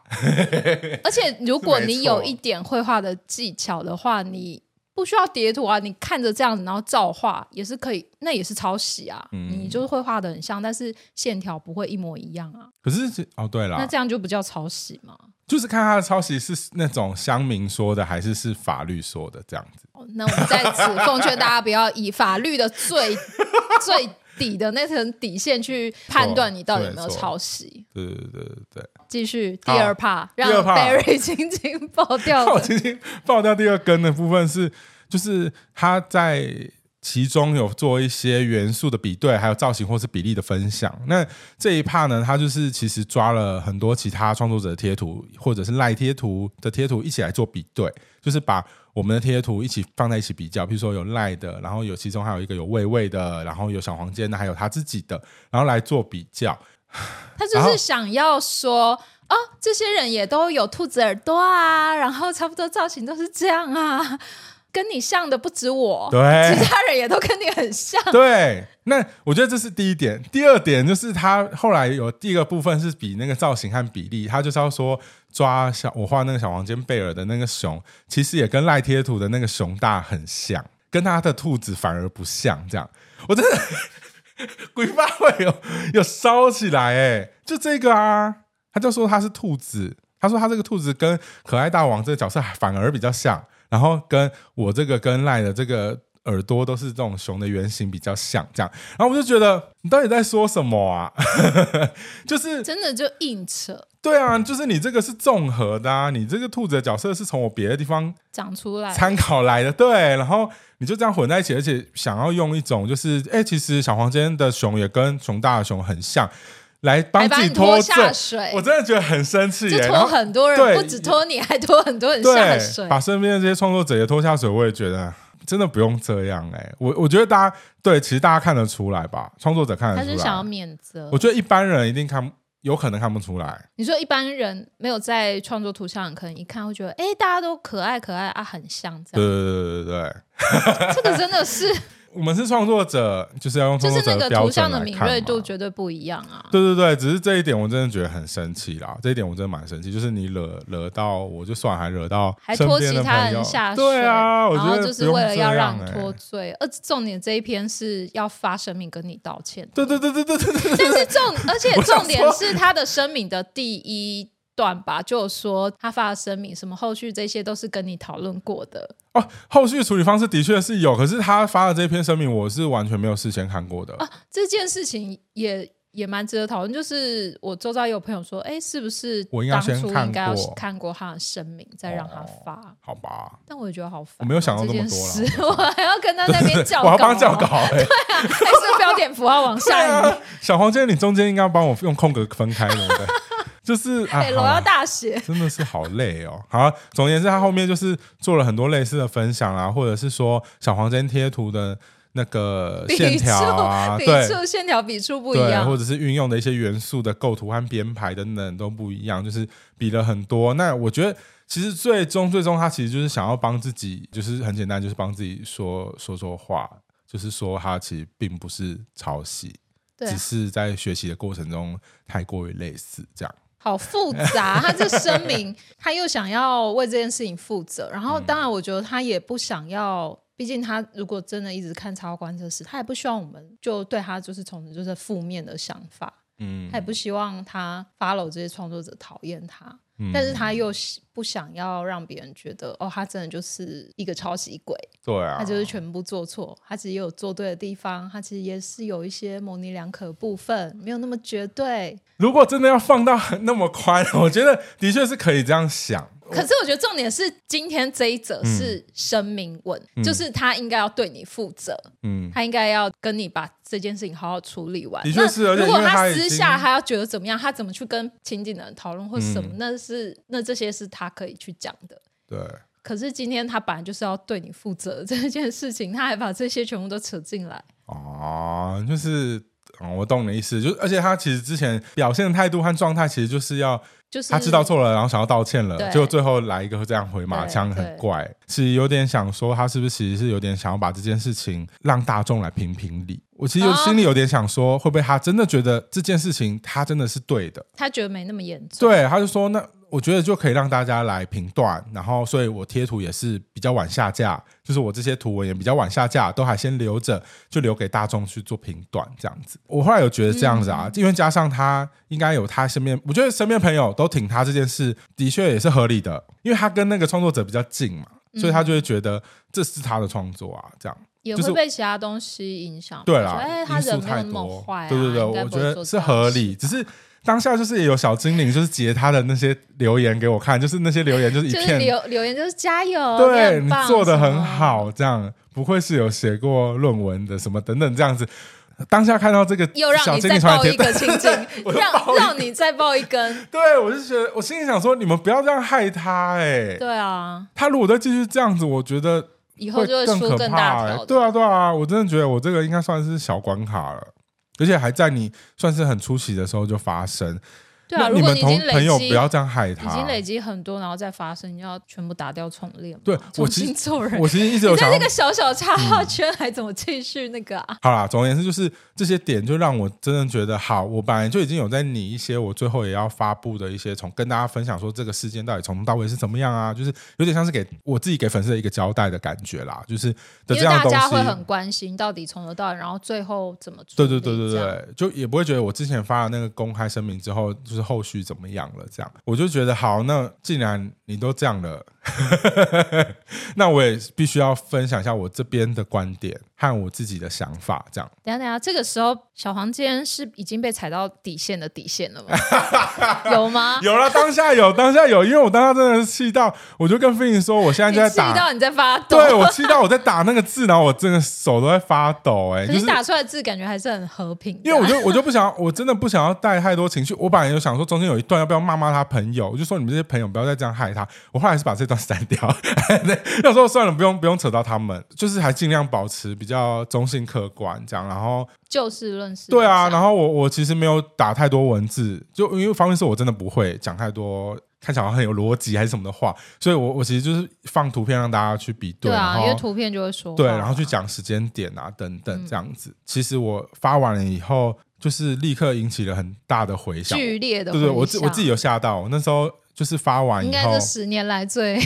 而且如果 [LAUGHS] 你有一点绘画的技巧的话，你。不需要叠图啊，你看着这样子，然后照画也是可以，那也是抄袭啊。嗯、你就是会画的很像，但是线条不会一模一样啊。可是哦，对了，那这样就不叫抄袭吗？就是看他的抄袭是那种乡民说的，还是是法律说的这样子。哦、那我们在此奉劝大家不要以法律的最最 [LAUGHS] 底的那层底线去判断你到底有没有抄袭。对对对对对。继续第二趴，让 Barry 轻轻爆掉。我轻轻爆掉第二根的部分是。就是他在其中有做一些元素的比对，还有造型或是比例的分享。那这一 part 呢，他就是其实抓了很多其他创作者的贴图，或者是赖贴图的贴图一起来做比对，就是把我们的贴图一起放在一起比较。比如说有赖的，然后有其中还有一个有喂喂的，然后有小黄间的，还有他自己的，然后来做比较。[LAUGHS] 他就是想要说哦，这些人也都有兔子耳朵啊，然后差不多造型都是这样啊。跟你像的不止我，对，其他人也都跟你很像。对，那我觉得这是第一点。第二点就是他后来有第一个部分是比那个造型和比例，他就是要说抓小我画那个小黄间贝尔的那个熊，其实也跟赖贴图的那个熊大很像，跟他的兔子反而不像。这样，我真的鬼发会有有烧起来哎，就这个啊，他就说他是兔子，他说他这个兔子跟可爱大王这个角色反而比较像。然后跟我这个跟赖的这个耳朵都是这种熊的原型比较像，这样，然后我就觉得你到底在说什么啊？[LAUGHS] 就是真的就硬扯。对啊，就是你这个是综合的啊，你这个兔子的角色是从我别的地方长出来参考来的，对，然后你就这样混在一起，而且想要用一种就是，哎，其实小黄间的熊也跟熊大的熊很像。来帮自己拖下水，我真的觉得很生气。就拖很多人，不止拖你，[LAUGHS] 还拖很多人下水，把身边的这些创作者也拖下水。我也觉得真的不用这样哎。我我觉得大家对，其实大家看得出来吧？创作者看得出来，他是想要免责。我觉得一般人一定看，有可能看不出来。你说一般人没有在创作图像，可能一看会觉得，哎，大家都可爱可爱啊，很像这样。对对对对对，这个真的是。[LAUGHS] 我们是创作者，就是要用创作者的标准来看嘛。就是那个图像的敏锐度绝对不一样啊！对对对，只是这一点我真的觉得很生气啦。这一点我真的蛮生气，就是你惹惹到我就算，还惹到还拖其他人下水，对啊，我觉得然后就是为了要让你脱罪。而重点这一篇是要发声明跟你道歉。对对对对对对对。但是重，而且重点是他的声明的第一。段吧，就说他发的声明，什么后续这些都是跟你讨论过的哦。后续处理方式的确是有，可是他发的这篇声明，我是完全没有事先看过的啊。这件事情也也蛮值得讨论，就是我周遭有朋友说，哎，是不是我应该先看过看过他的声明，再让他发？哦、好吧。但我也觉得好烦，我没有想到这么多我，我还要跟他那边叫稿，我要帮叫稿、[LAUGHS] 欸，对啊，还是标点符号往下移、啊。小黄间，你中间应该帮我用空格分开，对不对？就是啊，我要大写，[LAUGHS] 真的是好累哦。好，总而言之，他后面就是做了很多类似的分享啊，或者是说小黄针贴图的那个线条啊，[LAUGHS] 笔触线条笔触不一样，或者是运用的一些元素的构图和编排等等都不一样，就是比了很多。那我觉得其实最终最终他其实就是想要帮自己，就是很简单，就是帮自己说说说话，就是说他其实并不是抄袭，只是在学习的过程中太过于类似这样。好复杂，他这声明，他又想要为这件事情负责，然后当然，我觉得他也不想要，毕竟他如果真的一直看超观这事，他也不希望我们就对他就是从就是负面的想法，嗯，他也不希望他 follow 这些创作者讨厌他。但是他又不想要让别人觉得哦，他真的就是一个抄袭鬼。对啊，他就是全部做错，他其实也有做对的地方，他其实也是有一些模棱两可的部分，没有那么绝对。如果真的要放到那么宽，我觉得的确是可以这样想。可是我觉得重点是今天这一则是声明文，嗯、就是他应该要对你负责，嗯，他应该要跟你把这件事情好好处理完。的确是，如果他私下他要觉得怎么样，他怎么去跟亲近的人讨论或什么，嗯、那是那这些是他可以去讲的。对。可是今天他本来就是要对你负责这件事情，他还把这些全部都扯进来。哦，就是嗯，我懂你的意思，就而且他其实之前表现的态度和状态，其实就是要。就是他知道错了，然后想要道歉了，结果最后来一个这样回马枪，很怪。其实有点想说，他是不是其实是有点想要把这件事情让大众来评评理？我其实有心里有点想说，会不会他真的觉得这件事情他真的是对的？他觉得没那么严重。对，他就说那。我觉得就可以让大家来评断，然后，所以我贴图也是比较晚下架，就是我这些图文也比较晚下架，都还先留着，就留给大众去做评断这样子。我后来有觉得这样子啊，嗯、因为加上他应该有他身边，我觉得身边朋友都挺他这件事，的确也是合理的，因为他跟那个创作者比较近嘛，所以他就会觉得这是他的创作啊，这样也会被其他东西影响。对啦，哎，他人没有那么坏、啊，对对对，我觉得是合理，只是。当下就是也有小精灵，就是截他的那些留言给我看，就是那些留言就是一片留留言就是加油，对，你做的很好，这样不愧是有写过论文的什么等等这样子。当下看到这个又让你再抱一个情景，[LAUGHS] 让让你再爆一根。[LAUGHS] 对，我就觉得我心里想说，你们不要这样害他哎。对啊，他如果再继续这样子，我觉得以后就会出更大条。对啊，对啊，我真的觉得我这个应该算是小关卡了。而且还在你算是很出息的时候就发生。对啊，你们同朋友不要这样害他，已经累积很多，然后再发生，你要全部打掉重练。对，我其实做人。我其实一直有想，在那个小小插画圈还怎么继续那个啊？好啦，总而言之就是这些点，就让我真的觉得好。我本来就已经有在拟一些我最后也要发布的一些，从跟大家分享说这个事件到底从头到尾是怎么样啊？就是有点像是给我自己给粉丝的一个交代的感觉啦。就是的这样的东西，大家会很关心到底从头到尾，然后最后怎么做？对对对对对，就也不会觉得我之前发了那个公开声明之后，就是后续怎么样。了，这样我就觉得好。那既然你都这样了，[LAUGHS] 那我也必须要分享一下我这边的观点和我自己的想法。这样，等下等下，这个时候小黄间是已经被踩到底线的底线了吗？[LAUGHS] 有吗？有了，当下有，当下有，因为我当下真的是气到，我就跟菲尼说，我现在就在打，气到你在发抖，对，我气到我在打那个字，然后我真的手都在发抖。哎，可是打出来的字感觉还是很和平，因为我就我就不想，我真的不想要带太多情绪。我本来就想说，中间有一段要不要骂骂他朋友，我就说你们这些朋友不要再这样害他。我后来是把这段删掉，[LAUGHS] 那时候算了，不用不用扯到他们，就是还尽量保持比较中性客观这样，然后就事论事。对啊，然后我我其实没有打太多文字，就因为方面是我真的不会讲太多看起来好像很有逻辑还是什么的话，所以我我其实就是放图片让大家去比对，对啊，因为图片就会说对，然后去讲时间点啊等等这样子。嗯、其实我发完了以后。就是立刻引起了很大的回响，剧烈的回响。对对，我自我自己有吓到，那时候就是发完以后，应该是十年来最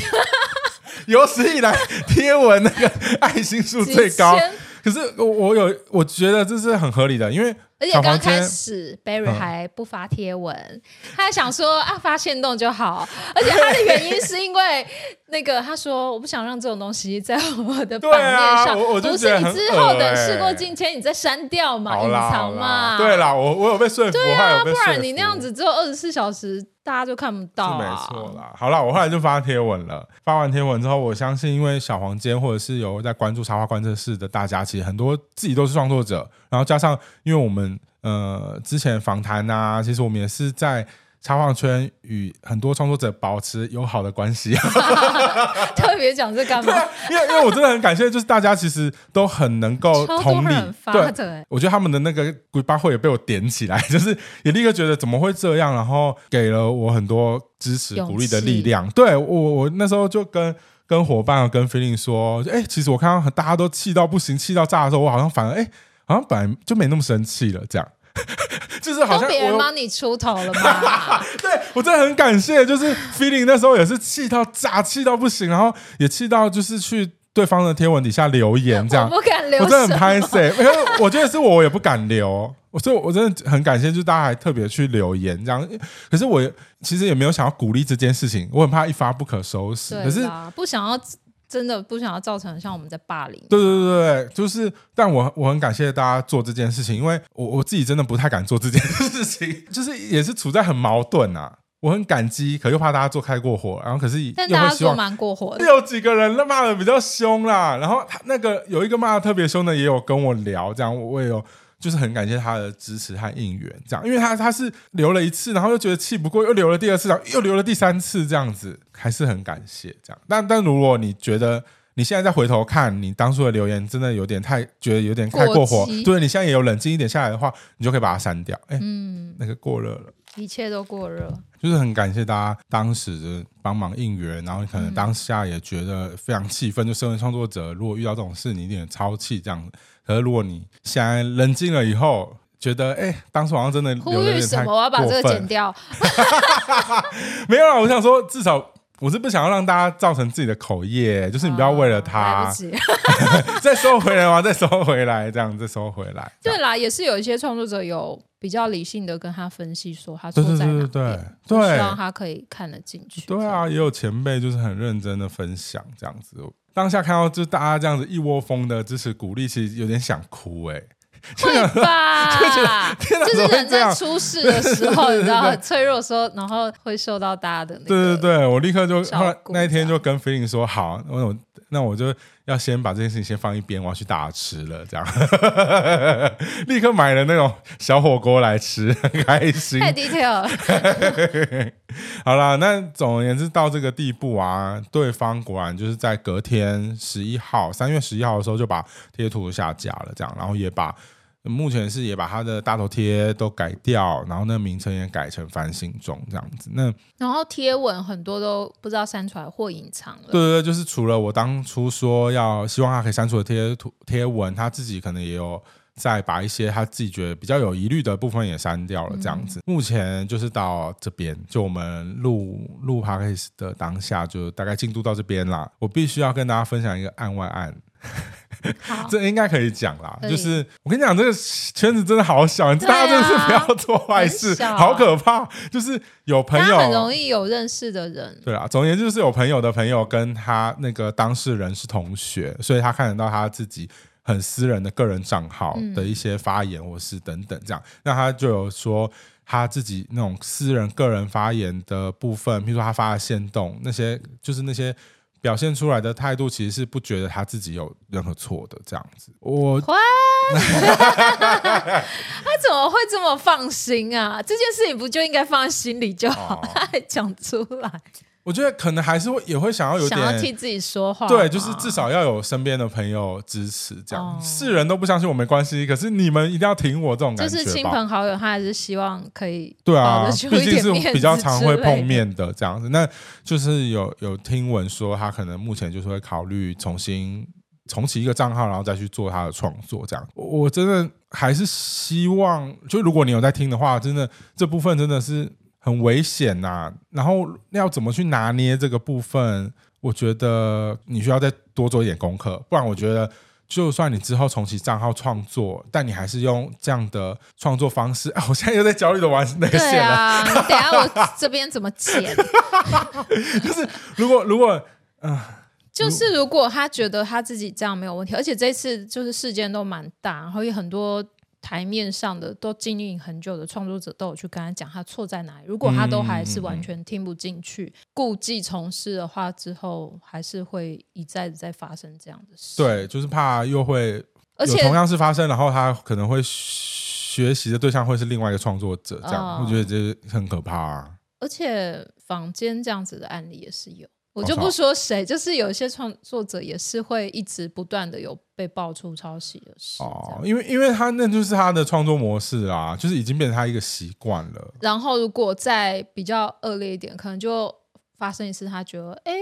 [LAUGHS] 有史以来贴文那个爱心数最高。可是我我有我觉得这是很合理的，因为。而且刚开始，Barry 还不发贴文，嗯、他还想说啊，发现动就好。而且他的原因是因为 [LAUGHS] 那个，他说我不想让这种东西在我的版面上。不是你之后等事过境迁，你再删掉嘛，隐藏嘛。对啦，我我有被说服。对啊，不然你那样子只有二十四小时，大家就看不到啊。没错啦，好啦，我后来就发贴文了。发完贴文之后，我相信因为小黄间或者是有在关注插画观测室的大家，其实很多自己都是创作者，然后加上因为我们。呃，之前访谈啊，其实我们也是在插画圈与很多创作者保持友好的关系。[LAUGHS] [LAUGHS] 特别讲这干嘛？因为因为我真的很感谢，就是大家其实都很能够同理。对，我觉得他们的那个鬼八会也被我点起来，[LAUGHS] 就是也立刻觉得怎么会这样，然后给了我很多支持鼓励的力量。对我，我那时候就跟跟伙伴跟菲林说，哎，其实我看到大家都气到不行，气到炸的时候，我好像反而哎。好像本来就没那么生气了，这样，[LAUGHS] 就是好像别人帮你出头了嘛。[LAUGHS] 对，我真的很感谢，就是 feeling 那时候也是气到炸，气到不行，然后也气到就是去对方的贴文底下留言，[LAUGHS] 这样。我不敢留，我真的很拍谢，因为我觉得是我，我也不敢留。所以我真的很感谢，就是大家还特别去留言这样。可是我其实也没有想要鼓励这件事情，我很怕一发不可收拾。可是不想要。真的不想要造成像我们在霸凌。对对对对，就是，但我我很感谢大家做这件事情，因为我我自己真的不太敢做这件事情，就是也是处在很矛盾啊。我很感激，可又怕大家做开过火，然后可是但大家做蛮过火的。有几个人骂的比较凶啦，然后他那个有一个骂的特别凶的，也有跟我聊，这样我也有。就是很感谢他的支持和应援，这样，因为他他是留了一次，然后又觉得气不过，又留了第二次，然后又留了第三次，这样子，还是很感谢这样。但但如果你觉得你现在再回头看你当初的留言，真的有点太觉得有点太过火。对，你现在也有冷静一点下来的话，你就可以把它删掉。哎，嗯，那个过热了，一切都过热。就是很感谢大家当时的帮忙应援，然后可能当下也觉得非常气愤。就身为创作者，如果遇到这种事，你一定超气这样。可是如果你现在冷静了以后，觉得哎，当时好像真的呼吁什么，我要把这个剪掉。[LAUGHS] 没有啊，我想说至少。我是不想要让大家造成自己的口业，就是你不要为了他，[LAUGHS] 再收回来吗？再收回来，这样再收回来。[LAUGHS] 对啦，也是有一些创作者有比较理性的跟他分析，说他错在哪边，对，对，希望他可以看得进去。对啊，也有前辈就是很认真的分享这样子。当下看到就大家这样子一窝蜂的支持鼓励，其实有点想哭哎、欸。[LAUGHS] 会吧，[LAUGHS] 就是人在出事的时候，[LAUGHS] 你知道很脆弱的时候，然后会受到大家的那个。对对对，我立刻就后来那一天就跟菲林说好，那我那我就要先把这件事情先放一边，我要去大吃了，这样，立刻买了那种小火锅来吃，很开心。太 detail。好了，那总而言之到这个地步啊，对方果然就是在隔天十一号，三月十一号的时候就把贴图下架了，这样，然后也把。目前是也把他的大头贴都改掉，然后那名称也改成繁星中这样子。那然后贴文很多都不知道删出来或隐藏了。对对对，就是除了我当初说要希望他可以删除的贴图贴文，他自己可能也有再把一些他自己觉得比较有疑虑的部分也删掉了这样子。嗯、目前就是到这边，就我们录录 podcast 的当下，就大概进度到这边啦。我必须要跟大家分享一个案外案。好。这应该可以讲啦，就是我跟你讲，这个圈子真的好小，啊、大家真的是不要做坏事，好可怕。就是有朋友很容易有认识的人，对啊，总而言之就是有朋友的朋友跟他那个当事人是同学，所以他看得到他自己很私人的个人账号的一些发言或是等等这样，那、嗯、他就有说他自己那种私人个人发言的部分，譬如说他发的线动那些，就是那些。表现出来的态度其实是不觉得他自己有任何错的这样子，我，[LAUGHS] 他怎么会这么放心啊？这件事情不就应该放在心里就好，哦、他 [LAUGHS] 还讲出来。我觉得可能还是会也会想要有点想要替自己说话，对，就是至少要有身边的朋友支持，这样、哦、世人都不相信我没关系，可是你们一定要挺我这种感觉。就是亲朋好友，他还是希望可以对啊，毕竟是比较常会碰面的这样子。那就是有有听闻说，他可能目前就是会考虑重新重启一个账号，然后再去做他的创作这样。我真的还是希望，就如果你有在听的话，真的这部分真的是。很危险呐、啊，然后要怎么去拿捏这个部分？我觉得你需要再多做一点功课，不然我觉得，就算你之后重启账号创作，但你还是用这样的创作方式。[LAUGHS] 啊，我现在又在焦虑的玩那个线了。啊、等下我这边怎么剪？[LAUGHS] 就是如果如果嗯，呃、就是如果他觉得他自己这样没有问题，而且这次就是事件都蛮大，然后有很多。台面上的都经营很久的创作者都有去跟他讲他错在哪里，如果他都还是完全听不进去，故技重施的话，之后还是会一再的再发生这样的事。对，就是怕又会，而且同样是发生，然后他可能会学习的对象会是另外一个创作者，这样、哦、我觉得这很可怕、啊。而且坊间这样子的案例也是有。我就不说谁，就是有一些创作者也是会一直不断的有被爆出抄袭的事哦，因为因为他那就是他的创作模式啦，就是已经变成他一个习惯了。然后如果再比较恶劣一点，可能就发生一次，他觉得哎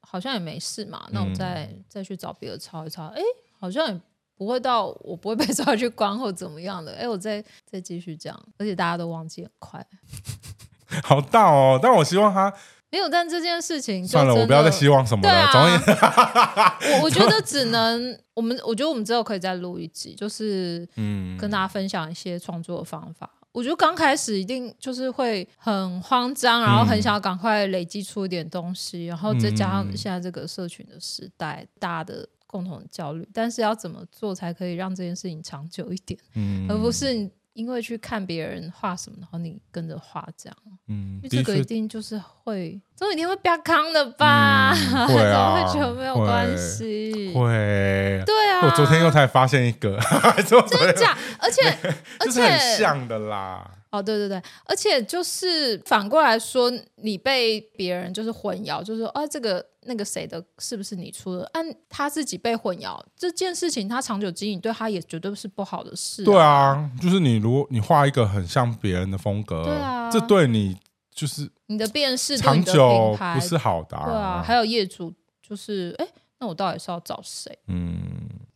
好像也没事嘛，那我再、嗯、再去找别的抄一抄，哎好像也不会到我不会被 [LAUGHS] 抓去关或怎么样的，哎我再再继续这样，而且大家都忘记很快，[LAUGHS] 好大哦，但我希望他。没有，但这件事情算了，我不要再希望什么了。啊、[LAUGHS] 我我觉得只能我们，我觉得我们之后可以再录一集，就是嗯，跟大家分享一些创作的方法。嗯、我觉得刚开始一定就是会很慌张，然后很想要赶快累积出一点东西，嗯、然后再加上现在这个社群的时代，大家的共同的焦虑。但是要怎么做才可以让这件事情长久一点，嗯、而不是。因为去看别人画什么，然后你跟着画这样，嗯，这个一定就是会，总有一天会比较康的吧？嗯、[LAUGHS] 会啊，会觉得没有关系，会，对啊。我昨天又才发现一个，[LAUGHS] 真的假？而且 [LAUGHS] 而且很像的啦。哦，对对对，而且就是反过来说，你被别人就是混淆，就是说，啊，这个那个谁的是不是你出的？按他自己被混淆这件事情，他长久经营对他也绝对是不好的事、啊。对啊，就是你如果你画一个很像别人的风格，对啊，这对你就是你的辨识度长久不是好的、啊。对啊，还有业主就是哎。那我到底是要找谁？嗯，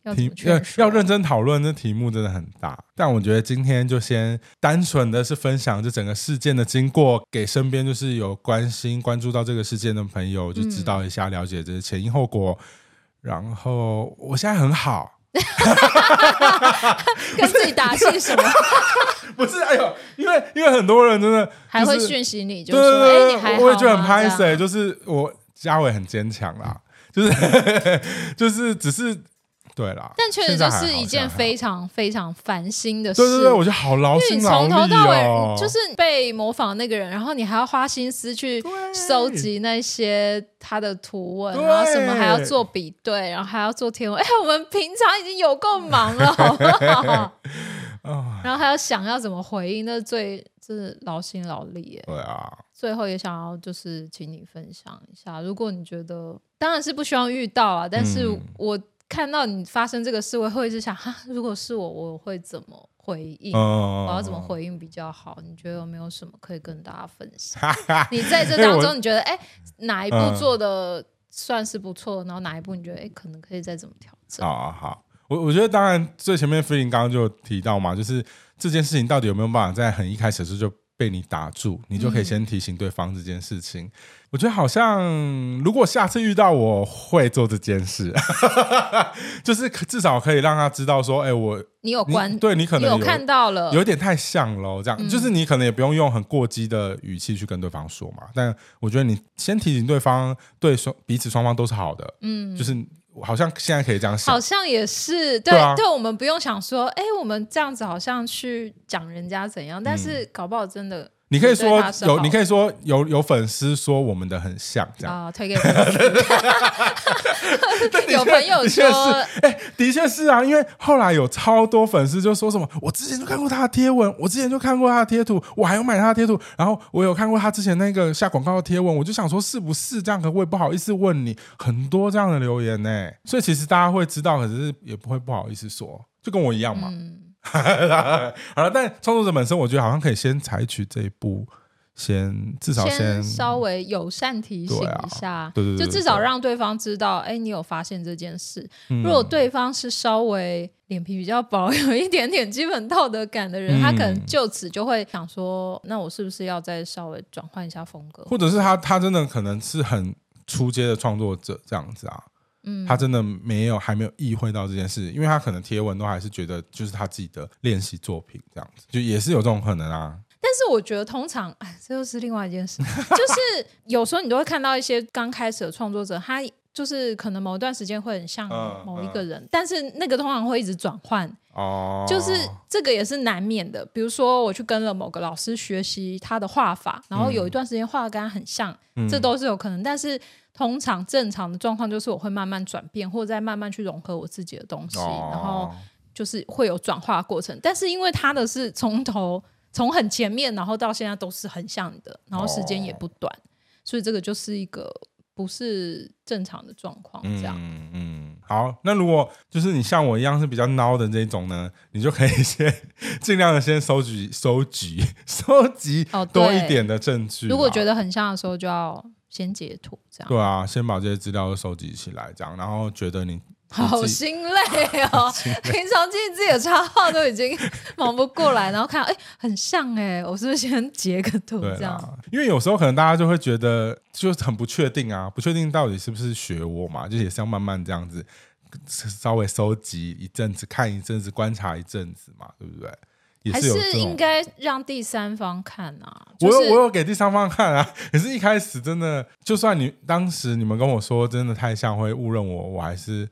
要要要认真讨论，这题目真的很大。但我觉得今天就先单纯的是分享这整个事件的经过，给身边就是有关心关注到这个事件的朋友，就知道一下，了解这前因后果。嗯、然后我现在很好，[LAUGHS] 跟自己打气什么？[LAUGHS] 不是，哎呦，因为因为很多人真的、就是、还会讯息你，就说哎、欸，你还好？我也觉得很拍谢，就是我家伟很坚强啦。就是 [LAUGHS] 就是只是对啦，但确实就是一件非常非常烦心的事。对对对，我觉得好劳心劳力哦。从头到尾就是被模仿那个人，然后你还要花心思去收集那些他的图文，然后什么还要做比对，然后还要做天文。哎，我们平常已经有够忙了，好不好？[LAUGHS] 然后还要想要怎么回应，那最是劳心劳力耶。对啊。最后也想要就是请你分享一下，如果你觉得当然是不希望遇到啊，但是我看到你发生这个事，我会一直想哈，如果是我，我会怎么回应？我要怎么回应比较好？你觉得有没有什么可以跟大家分享？[LAUGHS] 你在这当中，你觉得哎，哪一步做的算是不错？然后哪一步你觉得哎，可能可以再怎么调整？好好，我我觉得当然最前面飞林刚刚就提到嘛，就是这件事情到底有没有办法在很一开始的时候就。被你打住，你就可以先提醒对方这件事情。嗯、我觉得好像，如果下次遇到，我会做这件事，[LAUGHS] 就是至少可以让他知道说，哎、欸，我你有关，对你可能有，有看到了，有点太像了，这样、嗯，就是你可能也不用用很过激的语气去跟对方说嘛。但我觉得你先提醒对方，对双彼此双方都是好的，嗯，就是。好像现在可以这样想，好像也是对对，啊、对，我们不用想说，哎，我们这样子好像去讲人家怎样，但是搞不好真的，你可以说有，你可以说有有粉丝说我们的很像这样啊，推给粉丝。[LAUGHS] 有朋友说，哎、欸，的确是啊，因为后来有超多粉丝就说什么，我之前就看过他的贴文，我之前就看过他的贴图，我还有买他的贴图，然后我有看过他之前那个下广告的贴文，我就想说是不是这样？可我也不好意思问你，很多这样的留言呢，所以其实大家会知道，可是也不会不好意思说，就跟我一样嘛。嗯、[LAUGHS] 好了，但创作者本身，我觉得好像可以先采取这一步。先至少先，先稍微友善提醒一下，对对对，就至少让对方知道，哎，你有发现这件事。如果对方是稍微脸皮比较薄，有一点点基本道德感的人，他可能就此就会想说，那我是不是要再稍微转换一下风格？或者是他他真的可能是很出街的创作者这样子啊，嗯，他真的没有还没有意会到这件事，因为他可能贴文都还是觉得就是他自己的练习作品这样子，就也是有这种可能啊。但是我觉得，通常，哎，这又是另外一件事。[LAUGHS] 就是有时候你都会看到一些刚开始的创作者，他就是可能某一段时间会很像某一个人，嗯嗯、但是那个通常会一直转换。哦，就是这个也是难免的。比如说，我去跟了某个老师学习他的画法，然后有一段时间画的跟他很像，嗯，这都是有可能。但是通常正常的状况就是我会慢慢转变，或者再慢慢去融合我自己的东西，哦、然后就是会有转化过程。但是因为他的是从头。从很前面，然后到现在都是很像的，然后时间也不短，哦，所以这个就是一个不是正常的状况。这样，嗯嗯，好，那如果就是你像我一样是比较孬的这种呢，你就可以先 [LAUGHS] 尽量的先收集、收集、收集多一点的证据，哦。如果觉得很像的时候，就要先截图，这样。对啊，先把这些资料都收集起来，这样，然后觉得你。[LAUGHS] 好心累哦，[LAUGHS] 平常自己自己的插画都已经忙不过来，[LAUGHS] 然后看到哎、欸、很像哎、欸，我是不是先截个图这样？因为有时候可能大家就会觉得就很不确定啊，不确定到底是不是学我嘛，就也是要慢慢这样子稍微收集一阵子，看一阵子，观察一阵子嘛，对不对？还是应该让第三方看啊？我有我有给第三方看啊，可是一开始真的，就算你当时你们跟我说真的太像会误认我，我还是。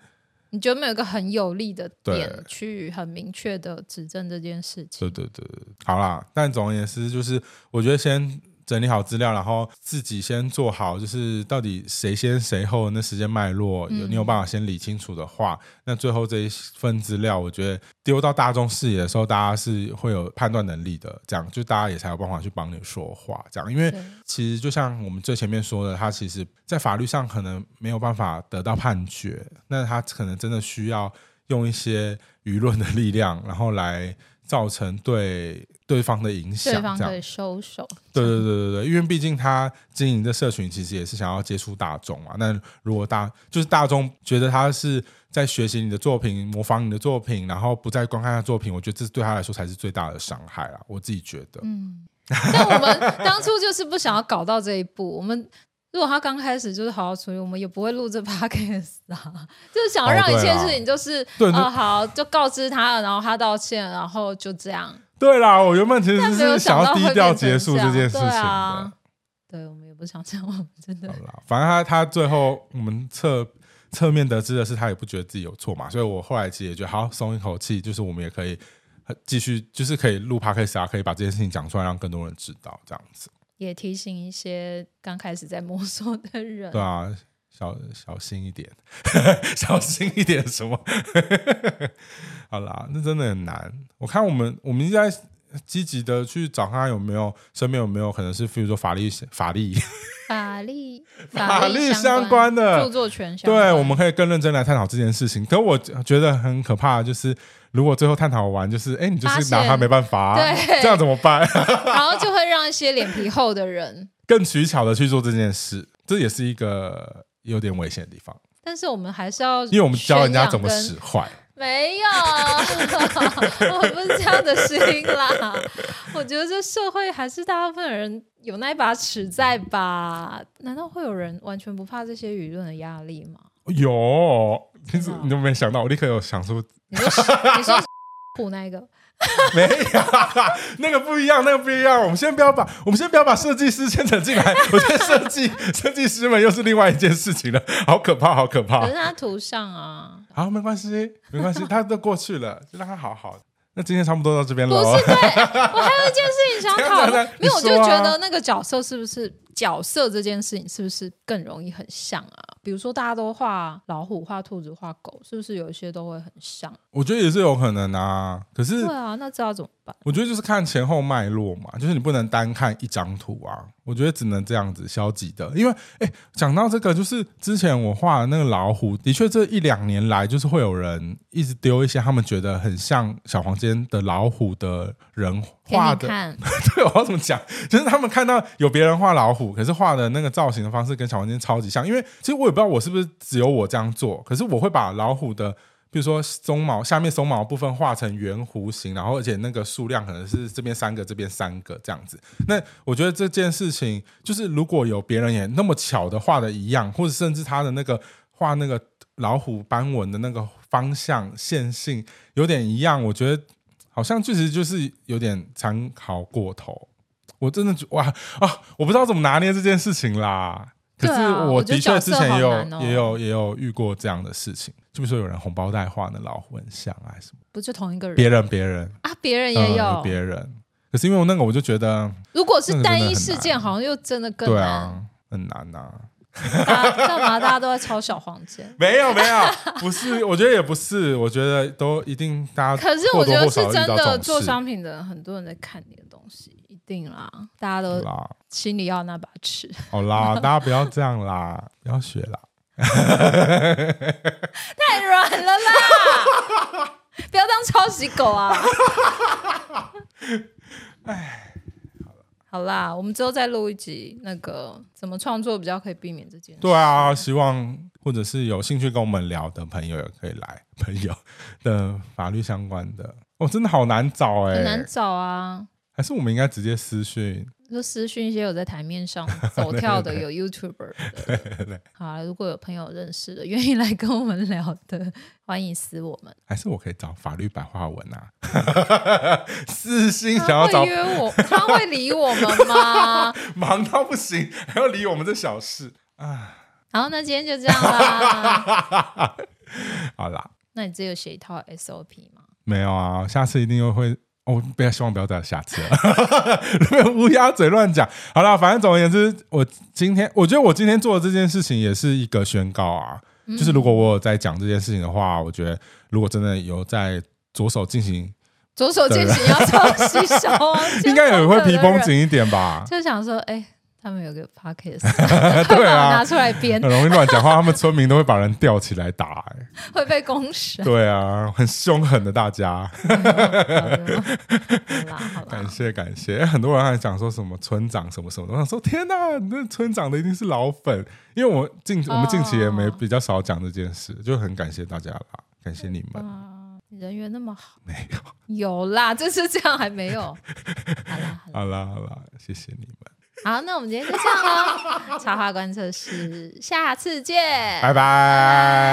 你觉得没有一个很有力的点去很明确的指证这件事情？对对对，好啦。但总而言之，就是我觉得先整理好资料，然后自己先做好，就是到底谁先谁后，那时间脉络有你有办法先理清楚的话，嗯、那最后这一份资料，我觉得丢到大众视野的时候，大家是会有判断能力的，这样就大家也才有办法去帮你说话，这样，因为其实就像我们最前面说的，他其实在法律上可能没有办法得到判决，那他可能真的需要用一些舆论的力量，然后来。造成对对方的影响，对方收手。对对对对对，因为毕竟他经营的社群其实也是想要接触大众嘛。那如果大就是大众觉得他是在学习你的作品、模仿你的作品，然后不再观看他的作品，我觉得这对他来说才是最大的伤害啊！我自己觉得。嗯，但我们当初就是不想要搞到这一步，我们。如果他刚开始就是好好处理，我们也不会录这 [LAUGHS] podcast 啊。就是想要让一件事情，就是哦，啊、好，就告知他了，然后他道歉，然后就这样。对啦，我原本其实是想要低调结束这件事情的。对啊，对，我们也不想这样，我们真的。反正他他最后我们侧侧面得知的是，他也不觉得自己有错嘛，所以我后来其实也觉得好松一口气，就是我们也可以继续，就是可以录 podcast 啊，可以把这件事情讲出来，让更多人知道这样子。也提醒一些刚开始在摸索的人，对啊，小小心一点，[LAUGHS] 小心一点什么？[LAUGHS] 好啦，那真的很难。我看我们我们应该积极的去找看有没有身边有没有可能是，比如说法律 [LAUGHS] 法律法律法律相关的著作权，对，我们可以更认真来探讨这件事情。可我觉得很可怕，就是。如果最后探讨完，就是哎，你就是拿他没办法，啊，对，这样怎么办？[LAUGHS] 然后就会让一些脸皮厚的人 [LAUGHS] 更取巧的去做这件事，这也是一个有点危险的地方。但是我们还是要，因为我们教人家怎么使坏。没有，[LAUGHS] 我不是这样的心啦。我觉得这社会还是大部分人有那一把尺在吧？难道会有人完全不怕这些舆论的压力吗？有，其实你都没想到，我立刻有想出。你说你说苦那个 [LAUGHS] 没有，[LAUGHS] 那个不一样，那个不一样。我们先不要把我们先不要把设计师牵扯进来。我觉得设计设计师们又是另外一件事情了，好可怕，好可怕。可是他图上啊，好，没关系，没关系，他都过去了，就让他好好。那今天差不多到这边了。不是，对，我还有一件事情想 [LAUGHS] 讨论，没有我就觉得那个角色是不是角色这件事情是不是更容易很像啊？比如说大家都画老虎、画兔子、画狗，是不是有一些都会很像？我觉得也是有可能啊。可是，对啊，那知道怎么办？我觉得就是看前后脉络嘛，就是你不能单看一张图啊。我觉得只能这样子消极的，因为哎，讲到这个，就是之前我画的那个老虎，的确这一两年来，就是会有人一直丢一些他们觉得很像小黄间的老虎的人画的。[LAUGHS] 对，我要怎么讲？就是他们看到有别人画老虎，可是画的那个造型的方式跟小黄金超级像。因为其实我也不知道我是不是只有我这样做，可是我会把老虎的。比如说鬃毛下面鬃毛部分画成圆弧形，然后而且那个数量可能是这边三个，这边三个这样子。那我觉得这件事情就是如果有别人也那么巧的画的一样，或者甚至他的那个画那个老虎斑纹的那个方向线性有点一样，我觉得好像确实就是有点参考过头。我真的觉哇啊，我不知道怎么拿捏这件事情啦。可是我的确之前也有也有也有遇过这样的事情。就比如说有人红包袋画的老虎很像啊，什么？不就同一个人？别人别人啊，别人也有别、嗯、人。可是因为我那个，我就觉得，如果是单一事件，好像又真的更难。对啊，很难呐、啊。干嘛？大家都在抄小黄间？[LAUGHS] 没有没有，不是，我觉得也不是，我觉得都一定大家。[LAUGHS] 可是我觉得是真的，做商品的人很多人在看你的东西，一定啦，大家都心里要那把尺。好啦，[LAUGHS] 大家不要这样啦，不要学啦。太软了啦！不要当抄袭狗啊！哎，好啦，我们之后再录一集，那个怎么创作比较可以避免这件事。对啊，希望或者是有兴趣跟我们聊的朋友也可以来，朋友的法律相关的，哦，真的好难找哎、欸，很难找啊！还是我们应该直接私讯。就私讯一些有在台面上 [LAUGHS] 走跳的，有 YouTuber 的。[LAUGHS] 好，如果有朋友认识的，愿意来跟我们聊的，欢迎私我们。还是我可以找法律白话文啊？私信想要找约我，他会理我们吗？[LAUGHS] 忙到不行，还要理我们这小事啊！好，那今天就这样啦。好啦，那你只有写一套 SOP 吗？没有啊，下次一定又会。我、哦、不要，希望不要再有下次了。[LAUGHS] 乌鸦嘴乱讲。好了，反正总而言之，我今天我觉得我今天做的这件事情也是一个宣告啊。嗯、就是如果我有在讲这件事情的话，我觉得如果真的有在左手进行，左手进行要做洗手，[LAUGHS] 应该也会皮绷紧一点吧？就想说，哎、欸。他们有个 [LAUGHS] podcast，对啊，拿出来编，很容易乱讲话。他们村民都会把人吊起来打，欸，[LAUGHS] 会被公审。对啊，很凶狠的大家。感谢感谢，很多人还讲说什么村长什么什么的，我想说天哪，那村长的一定是老粉，因为我近我们近期也没比较少讲这件事，就很感谢大家啦，感谢你们。人缘那么好，没有？有啦，就是这样，还没有。好啦好啦 [LAUGHS] 好啦，谢谢你们。[LAUGHS] 好，那我们今天就这样喽。[LAUGHS] 插画观测室，下次见，拜拜。